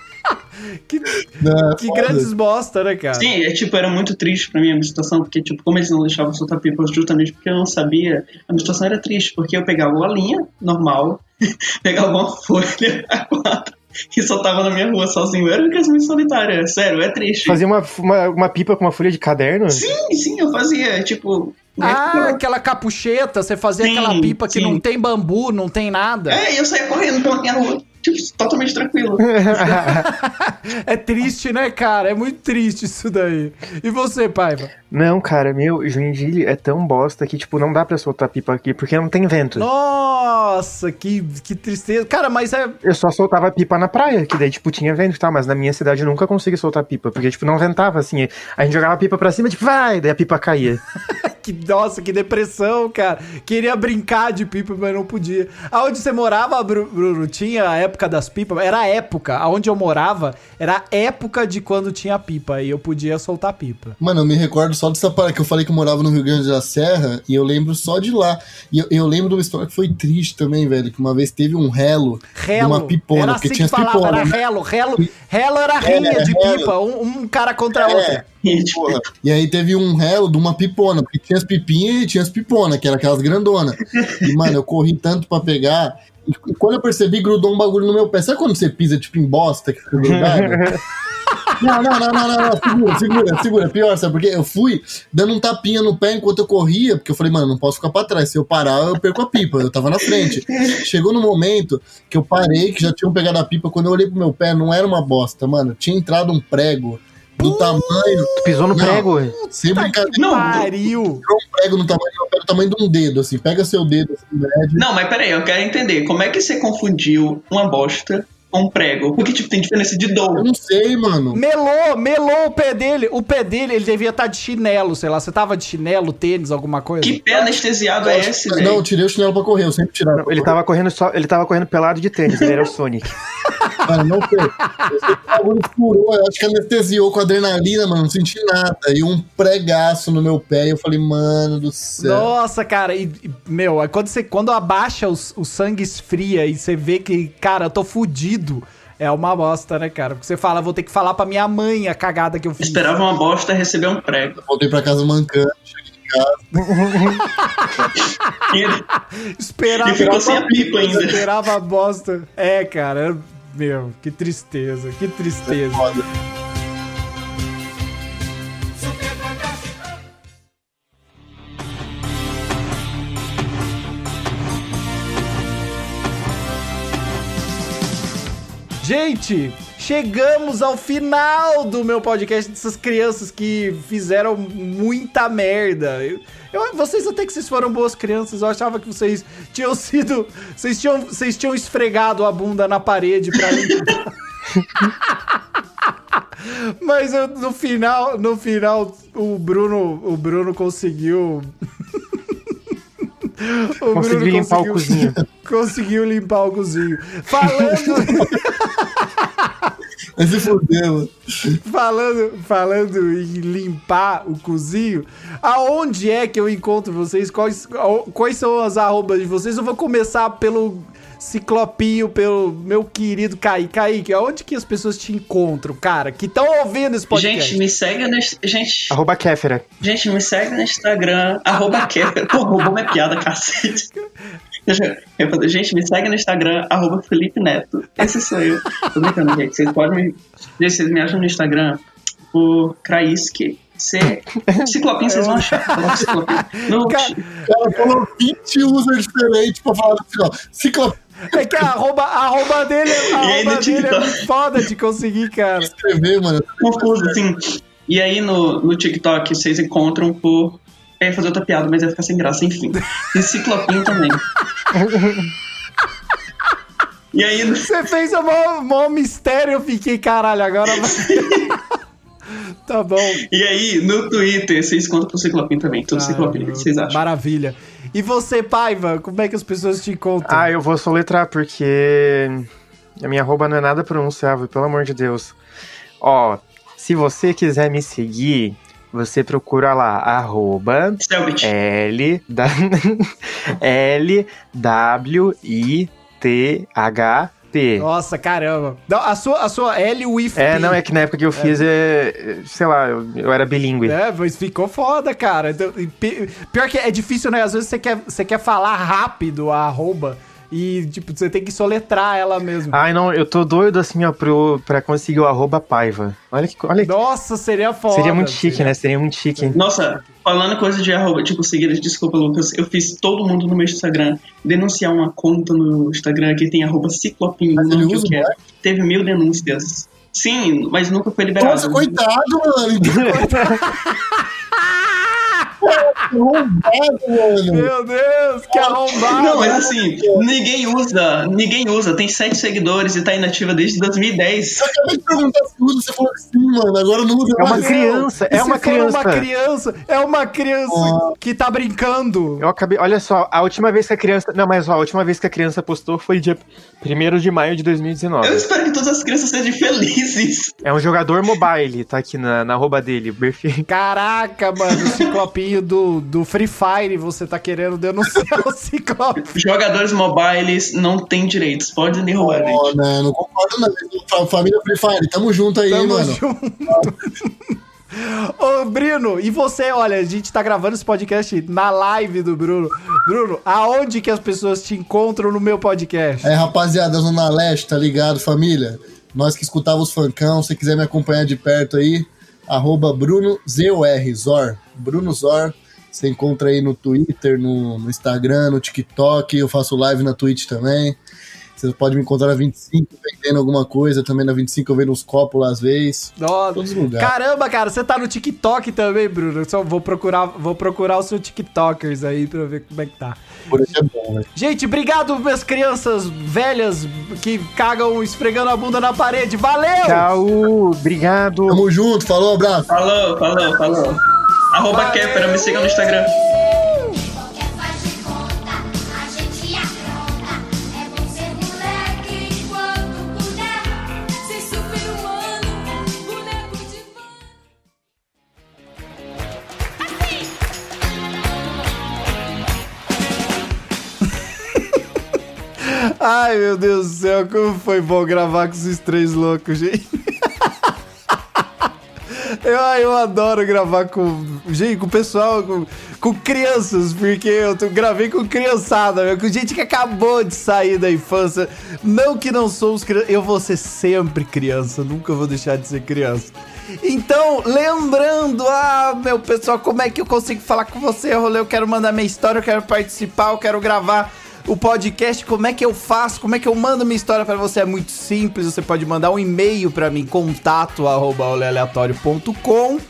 que Não, que foda. grandes bosta, né, cara? Sim, é tipo, era muito triste pra mim a minha situação, porque, tipo, como eles não deixavam soltar pipa justamente porque eu não sabia, a minha situação era triste, porque eu pegava uma linha normal, pegava uma folha a quatro e soltava na minha rua sozinho. Eu era uma criança muito solitária, sério, é triste. Fazia uma, uma, uma pipa com uma folha de caderno? Sim, sim, eu fazia, tipo. Ah, aquela capucheta, você fazia Sim, aquela pipa que sim. não tem bambu, não tem nada. É, e eu saía correndo pela minha rua, tipo, totalmente tranquilo. É triste, né, cara? É muito triste isso daí. E você, Paiva? Não, cara, meu, Joinville é tão bosta que, tipo, não dá pra soltar pipa aqui, porque não tem vento. Nossa, que, que tristeza. Cara, mas é. Eu só soltava pipa na praia, que daí, tipo, tinha vento e tal, mas na minha cidade eu nunca consegui soltar pipa, porque, tipo, não ventava, assim. A gente jogava pipa pra cima, tipo, vai, daí a pipa caía. que, nossa, que depressão, cara. Queria brincar de pipa, mas não podia. Aonde você morava, Bruno, tinha a época das pipas? Era a época. Aonde eu morava, era a época de quando tinha pipa, e eu podia soltar pipa. Mano, eu me recordo só dessa parada que eu falei que eu morava no Rio Grande da Serra, e eu lembro só de lá. E eu, eu lembro de uma história que foi triste também, velho, que uma vez teve um relo, relo. uma pipona, era porque assim tinha que falava, pipona. Era né? relo, relo, relo era rinha É, de relo. pipa, um, um cara contra É. outro. Porra. E aí teve um relo de uma pipona, porque tinha as pipinhas e tinha as piponas, que eram aquelas grandonas. E, mano, eu corri tanto pra pegar. E quando eu percebi, grudou um bagulho no meu pé. Sabe quando você pisa, tipo, em bosta, que fica grudado? Não, não, não, não, não, não, segura, segura, segura. Pior, sabe? Porque eu fui dando um tapinha no pé enquanto eu corria, porque eu falei, mano, não posso ficar pra trás. Se eu parar, eu perco a pipa. Eu tava na frente. Chegou no momento que eu parei, que já tinham pegado a pipa. Quando eu olhei pro meu pé, não era uma bosta, mano. Tinha entrado um prego do tamanho. Tu pisou no Não. prego? Sem brincadeira. Que pariu. um prego no tamanho, do tamanho de um dedo, assim. Pega seu dedo, assim, médio. Não, mas peraí, eu quero entender. Como é que você confundiu uma bosta com um prego? Porque, tipo, tem diferença de Eu dor. não sei, mano. Melou, melou o pé dele. O pé dele, ele devia estar de chinelo, sei lá. Você tava de chinelo, tênis, alguma coisa? Que pé anestesiado é esse, Não, eu velho? tirei o chinelo pra correr, eu sempre tirava. Não, ele tava correndo só, ele tava correndo pelado de tênis, ele era o Sonic. Mano, não. Eu que o bagulho furou, eu acho que anestesiou com adrenalina, mano, não senti nada. E um pregaço no meu pé, e eu falei, mano do céu. Nossa, cara, e, meu, quando, você, quando abaixa o, o sangue esfria e você vê que, cara, eu tô fudido, é uma bosta, né, cara? Porque você fala, vou ter que falar pra minha mãe a cagada que eu fiz. Esperava uma bosta receber um prego. Voltei pra casa mancando, cheguei em casa. E Esperava, E ficou sem a pipa ainda. Esperava a bosta. É, cara, meu, que tristeza, que tristeza. Foda. Gente, chegamos ao final do meu podcast dessas crianças que fizeram muita merda. Eu, eu- vocês até que vocês foram boas crianças, eu achava que vocês tinham sido. Vocês tinham, vocês tinham esfregado a bunda na parede pra. Mas eu- no final, no final, o Bruno, o Bruno conseguiu. O Consegui limpar o cozinho. Conseguiu limpar o cozinho. Falando. Mas se fudeu, mano. Falando, falando em limpar o cozinho, aonde é que eu encontro vocês? Quais, quais são as arrobas de vocês? Eu vou começar pelo Ciclopinho, pelo meu querido Kaique. Kaique, aonde que as pessoas te encontram, cara? Que estão ouvindo esse podcast? Gente, me segue no. Gente, Arroba Kéfera. gente, me segue no Instagram, arroba Keffer. Pô, roubou minha piada, cacete. Gente, me segue no Instagram, arroba Felipe Neto. Esse sou eu. Tô brincando, gente. Vocês podem me. Gente, vocês me acham no Instagram por Kraiski. C... Ciclopinho, vocês vão achar. Ciclopinho. No... Cara, O cara falou 20 users diferentes pra falar do ciclo. Ciclo é que a arroba, a arroba dele, a arroba dele é TikTok? foda de conseguir, cara. escrever, mano. confuso, assim. E aí no, no TikTok vocês encontram por. Eu ia fazer outra piada, mas ia ficar sem graça, enfim. E ciclopinho também. E aí Você fez o maior, maior mistério, eu fiquei, caralho, agora vai. tá bom. e aí no Twitter vocês contam pro ciclopinho também. Tudo ciclopinho. O que vocês acham? Maravilha. E você, Paiva, como é que as pessoas te encontram? Ah, eu vou soletrar porque a minha arroba não é nada pronunciável, pelo amor de Deus. Ó, se você quiser me seguir, você procura lá, arroba Selbit. L, da, L W I T H P. Nossa, caramba. Não, a sua, a sua L with É, P. não, é que na época que eu fiz, é, sei lá, eu, eu era bilíngue. É, mas ficou foda, cara. Então, pi- Pior que é difícil, né? Às vezes você quer, você quer falar rápido a arroba e, tipo, você tem que soletrar ela mesmo. Ai, não, eu tô doido assim, ó, pro, pra conseguir o arroba paiva. Olha que, olha que Nossa, seria foda. Seria muito chique, seria- né? Seria muito chique. Nossa, falando coisa de arroba, tipo, seguidores, desculpa, Lucas, eu fiz todo mundo no meu Instagram denunciar uma conta no Instagram que tem arroba ciclopinho, Mas o ele nome que eu quero. Teve mil denúncias. Sim, mas nunca foi liberado. Nossa, coitado, mano. Meu Deus, que arrombado. Não, mas assim, ninguém usa, ninguém usa. Tem sete seguidores e tá inativa desde 2010. Eu acabei de perguntar se usa, você falou que sim, mano. Agora não usa É uma mais. criança, é uma criança. uma criança, é uma criança Ah. que tá brincando. Eu acabei. Olha só, a última vez que a criança. Não, mas ó, a última vez que a criança postou foi dia 1 de maio de 2019. Eu espero que todas as crianças sejam felizes. É um jogador mobile, tá aqui na, na arroba dele, o perfil. Caraca, mano, o ciclopinho do, do Free Fire, você tá querendo denunciar o ciclope. Jogadores mobiles não têm direitos. Podem derrubar a gente. Né, não concordo não. Fa- Família Free Fire, tamo junto aí, Tamo mano. junto. Ô, Bruno, e você, olha, a gente tá gravando esse podcast na live do Bruno. Bruno, aonde que as pessoas te encontram no meu podcast? É, rapaziada, Zona Leste, tá ligado, família? Nós que escutava os funkão, se quiser me acompanhar de perto aí, arroba Bruno ZOR, Zor. Bruno Zor. Você encontra aí no Twitter, no, no Instagram, no TikTok, eu faço live na Twitch também. Você pode me encontrar na 25 vendendo alguma coisa, também na 25 eu vendo uns copos lá às vezes. Nossa. Todos os lugares. Caramba, cara, você tá no TikTok também, Bruno. Só vou procurar, vou procurar os seus TikTokers aí pra ver como é que tá. Por isso é bom, né? Gente, obrigado, minhas crianças velhas que cagam esfregando a bunda na parede. Valeu! Tchau, obrigado. Tamo junto, falou, abraço. Falou, falou, falou. Arroba Kepera, me siga no Instagram. Ai, meu Deus do céu, como foi bom gravar com esses três loucos, gente. Eu, ai, eu adoro gravar com, gente, com o pessoal, com, com crianças, porque eu tô- gravei com criançada, meu, com gente que acabou de sair da infância. Não que não somos crianças, eu vou ser sempre criança, nunca vou deixar de ser criança. Então, lembrando, ah, meu pessoal, como é que eu consigo falar com você, Rolê? Eu quero mandar minha história, eu quero participar, eu quero gravar o podcast, como é que eu faço, como é que eu mando minha história pra você? É muito simples, você pode mandar um e-mail pra mim, contato arroba olealeatório.com.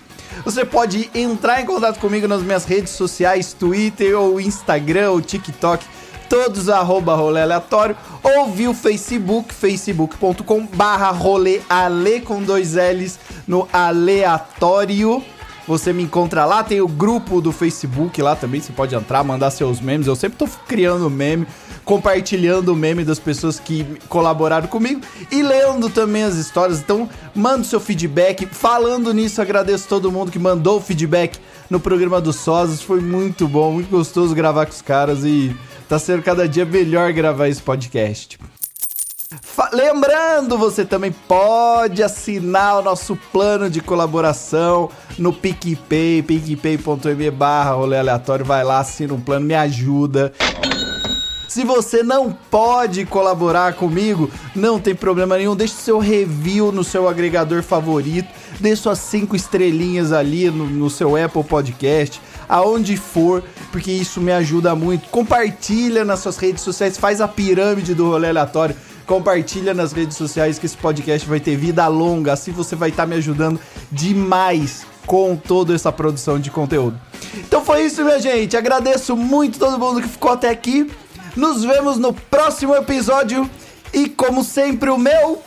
Você pode entrar em contato comigo nas minhas redes sociais, Twitter ou Instagram ou TikTok, todos arroba rolê aleatório, ou via o Facebook, facebook.com barra rolê ale com dois L's no aleatório. Você me encontra lá, tem o grupo do Facebook lá também, você pode entrar, mandar seus memes. Eu sempre tô criando meme, compartilhando o meme das pessoas que colaboraram comigo e lendo também as histórias. Então, manda seu feedback. Falando nisso, agradeço todo mundo que mandou o feedback no programa dos Sósias. Foi muito bom, muito gostoso gravar com os caras e tá sendo cada dia melhor gravar esse podcast. Lembrando, você também pode assinar o nosso plano de colaboração no PicPay, picpay.me barra rolê aleatório. Vai lá, assina um plano, me ajuda. Se você não pode colaborar comigo, não tem problema nenhum. Deixe seu review no seu agregador favorito. Dê suas cinco estrelinhas ali no, no seu Apple Podcast, aonde for, porque isso me ajuda muito. Compartilha nas suas redes sociais, faz a pirâmide do rolê aleatório. Compartilha nas redes sociais que esse podcast vai ter vida longa. Assim você vai estar me ajudando demais com toda essa produção de conteúdo. Então foi isso, minha gente. Agradeço muito todo mundo que ficou até aqui. Nos vemos no próximo episódio. E como sempre, o meu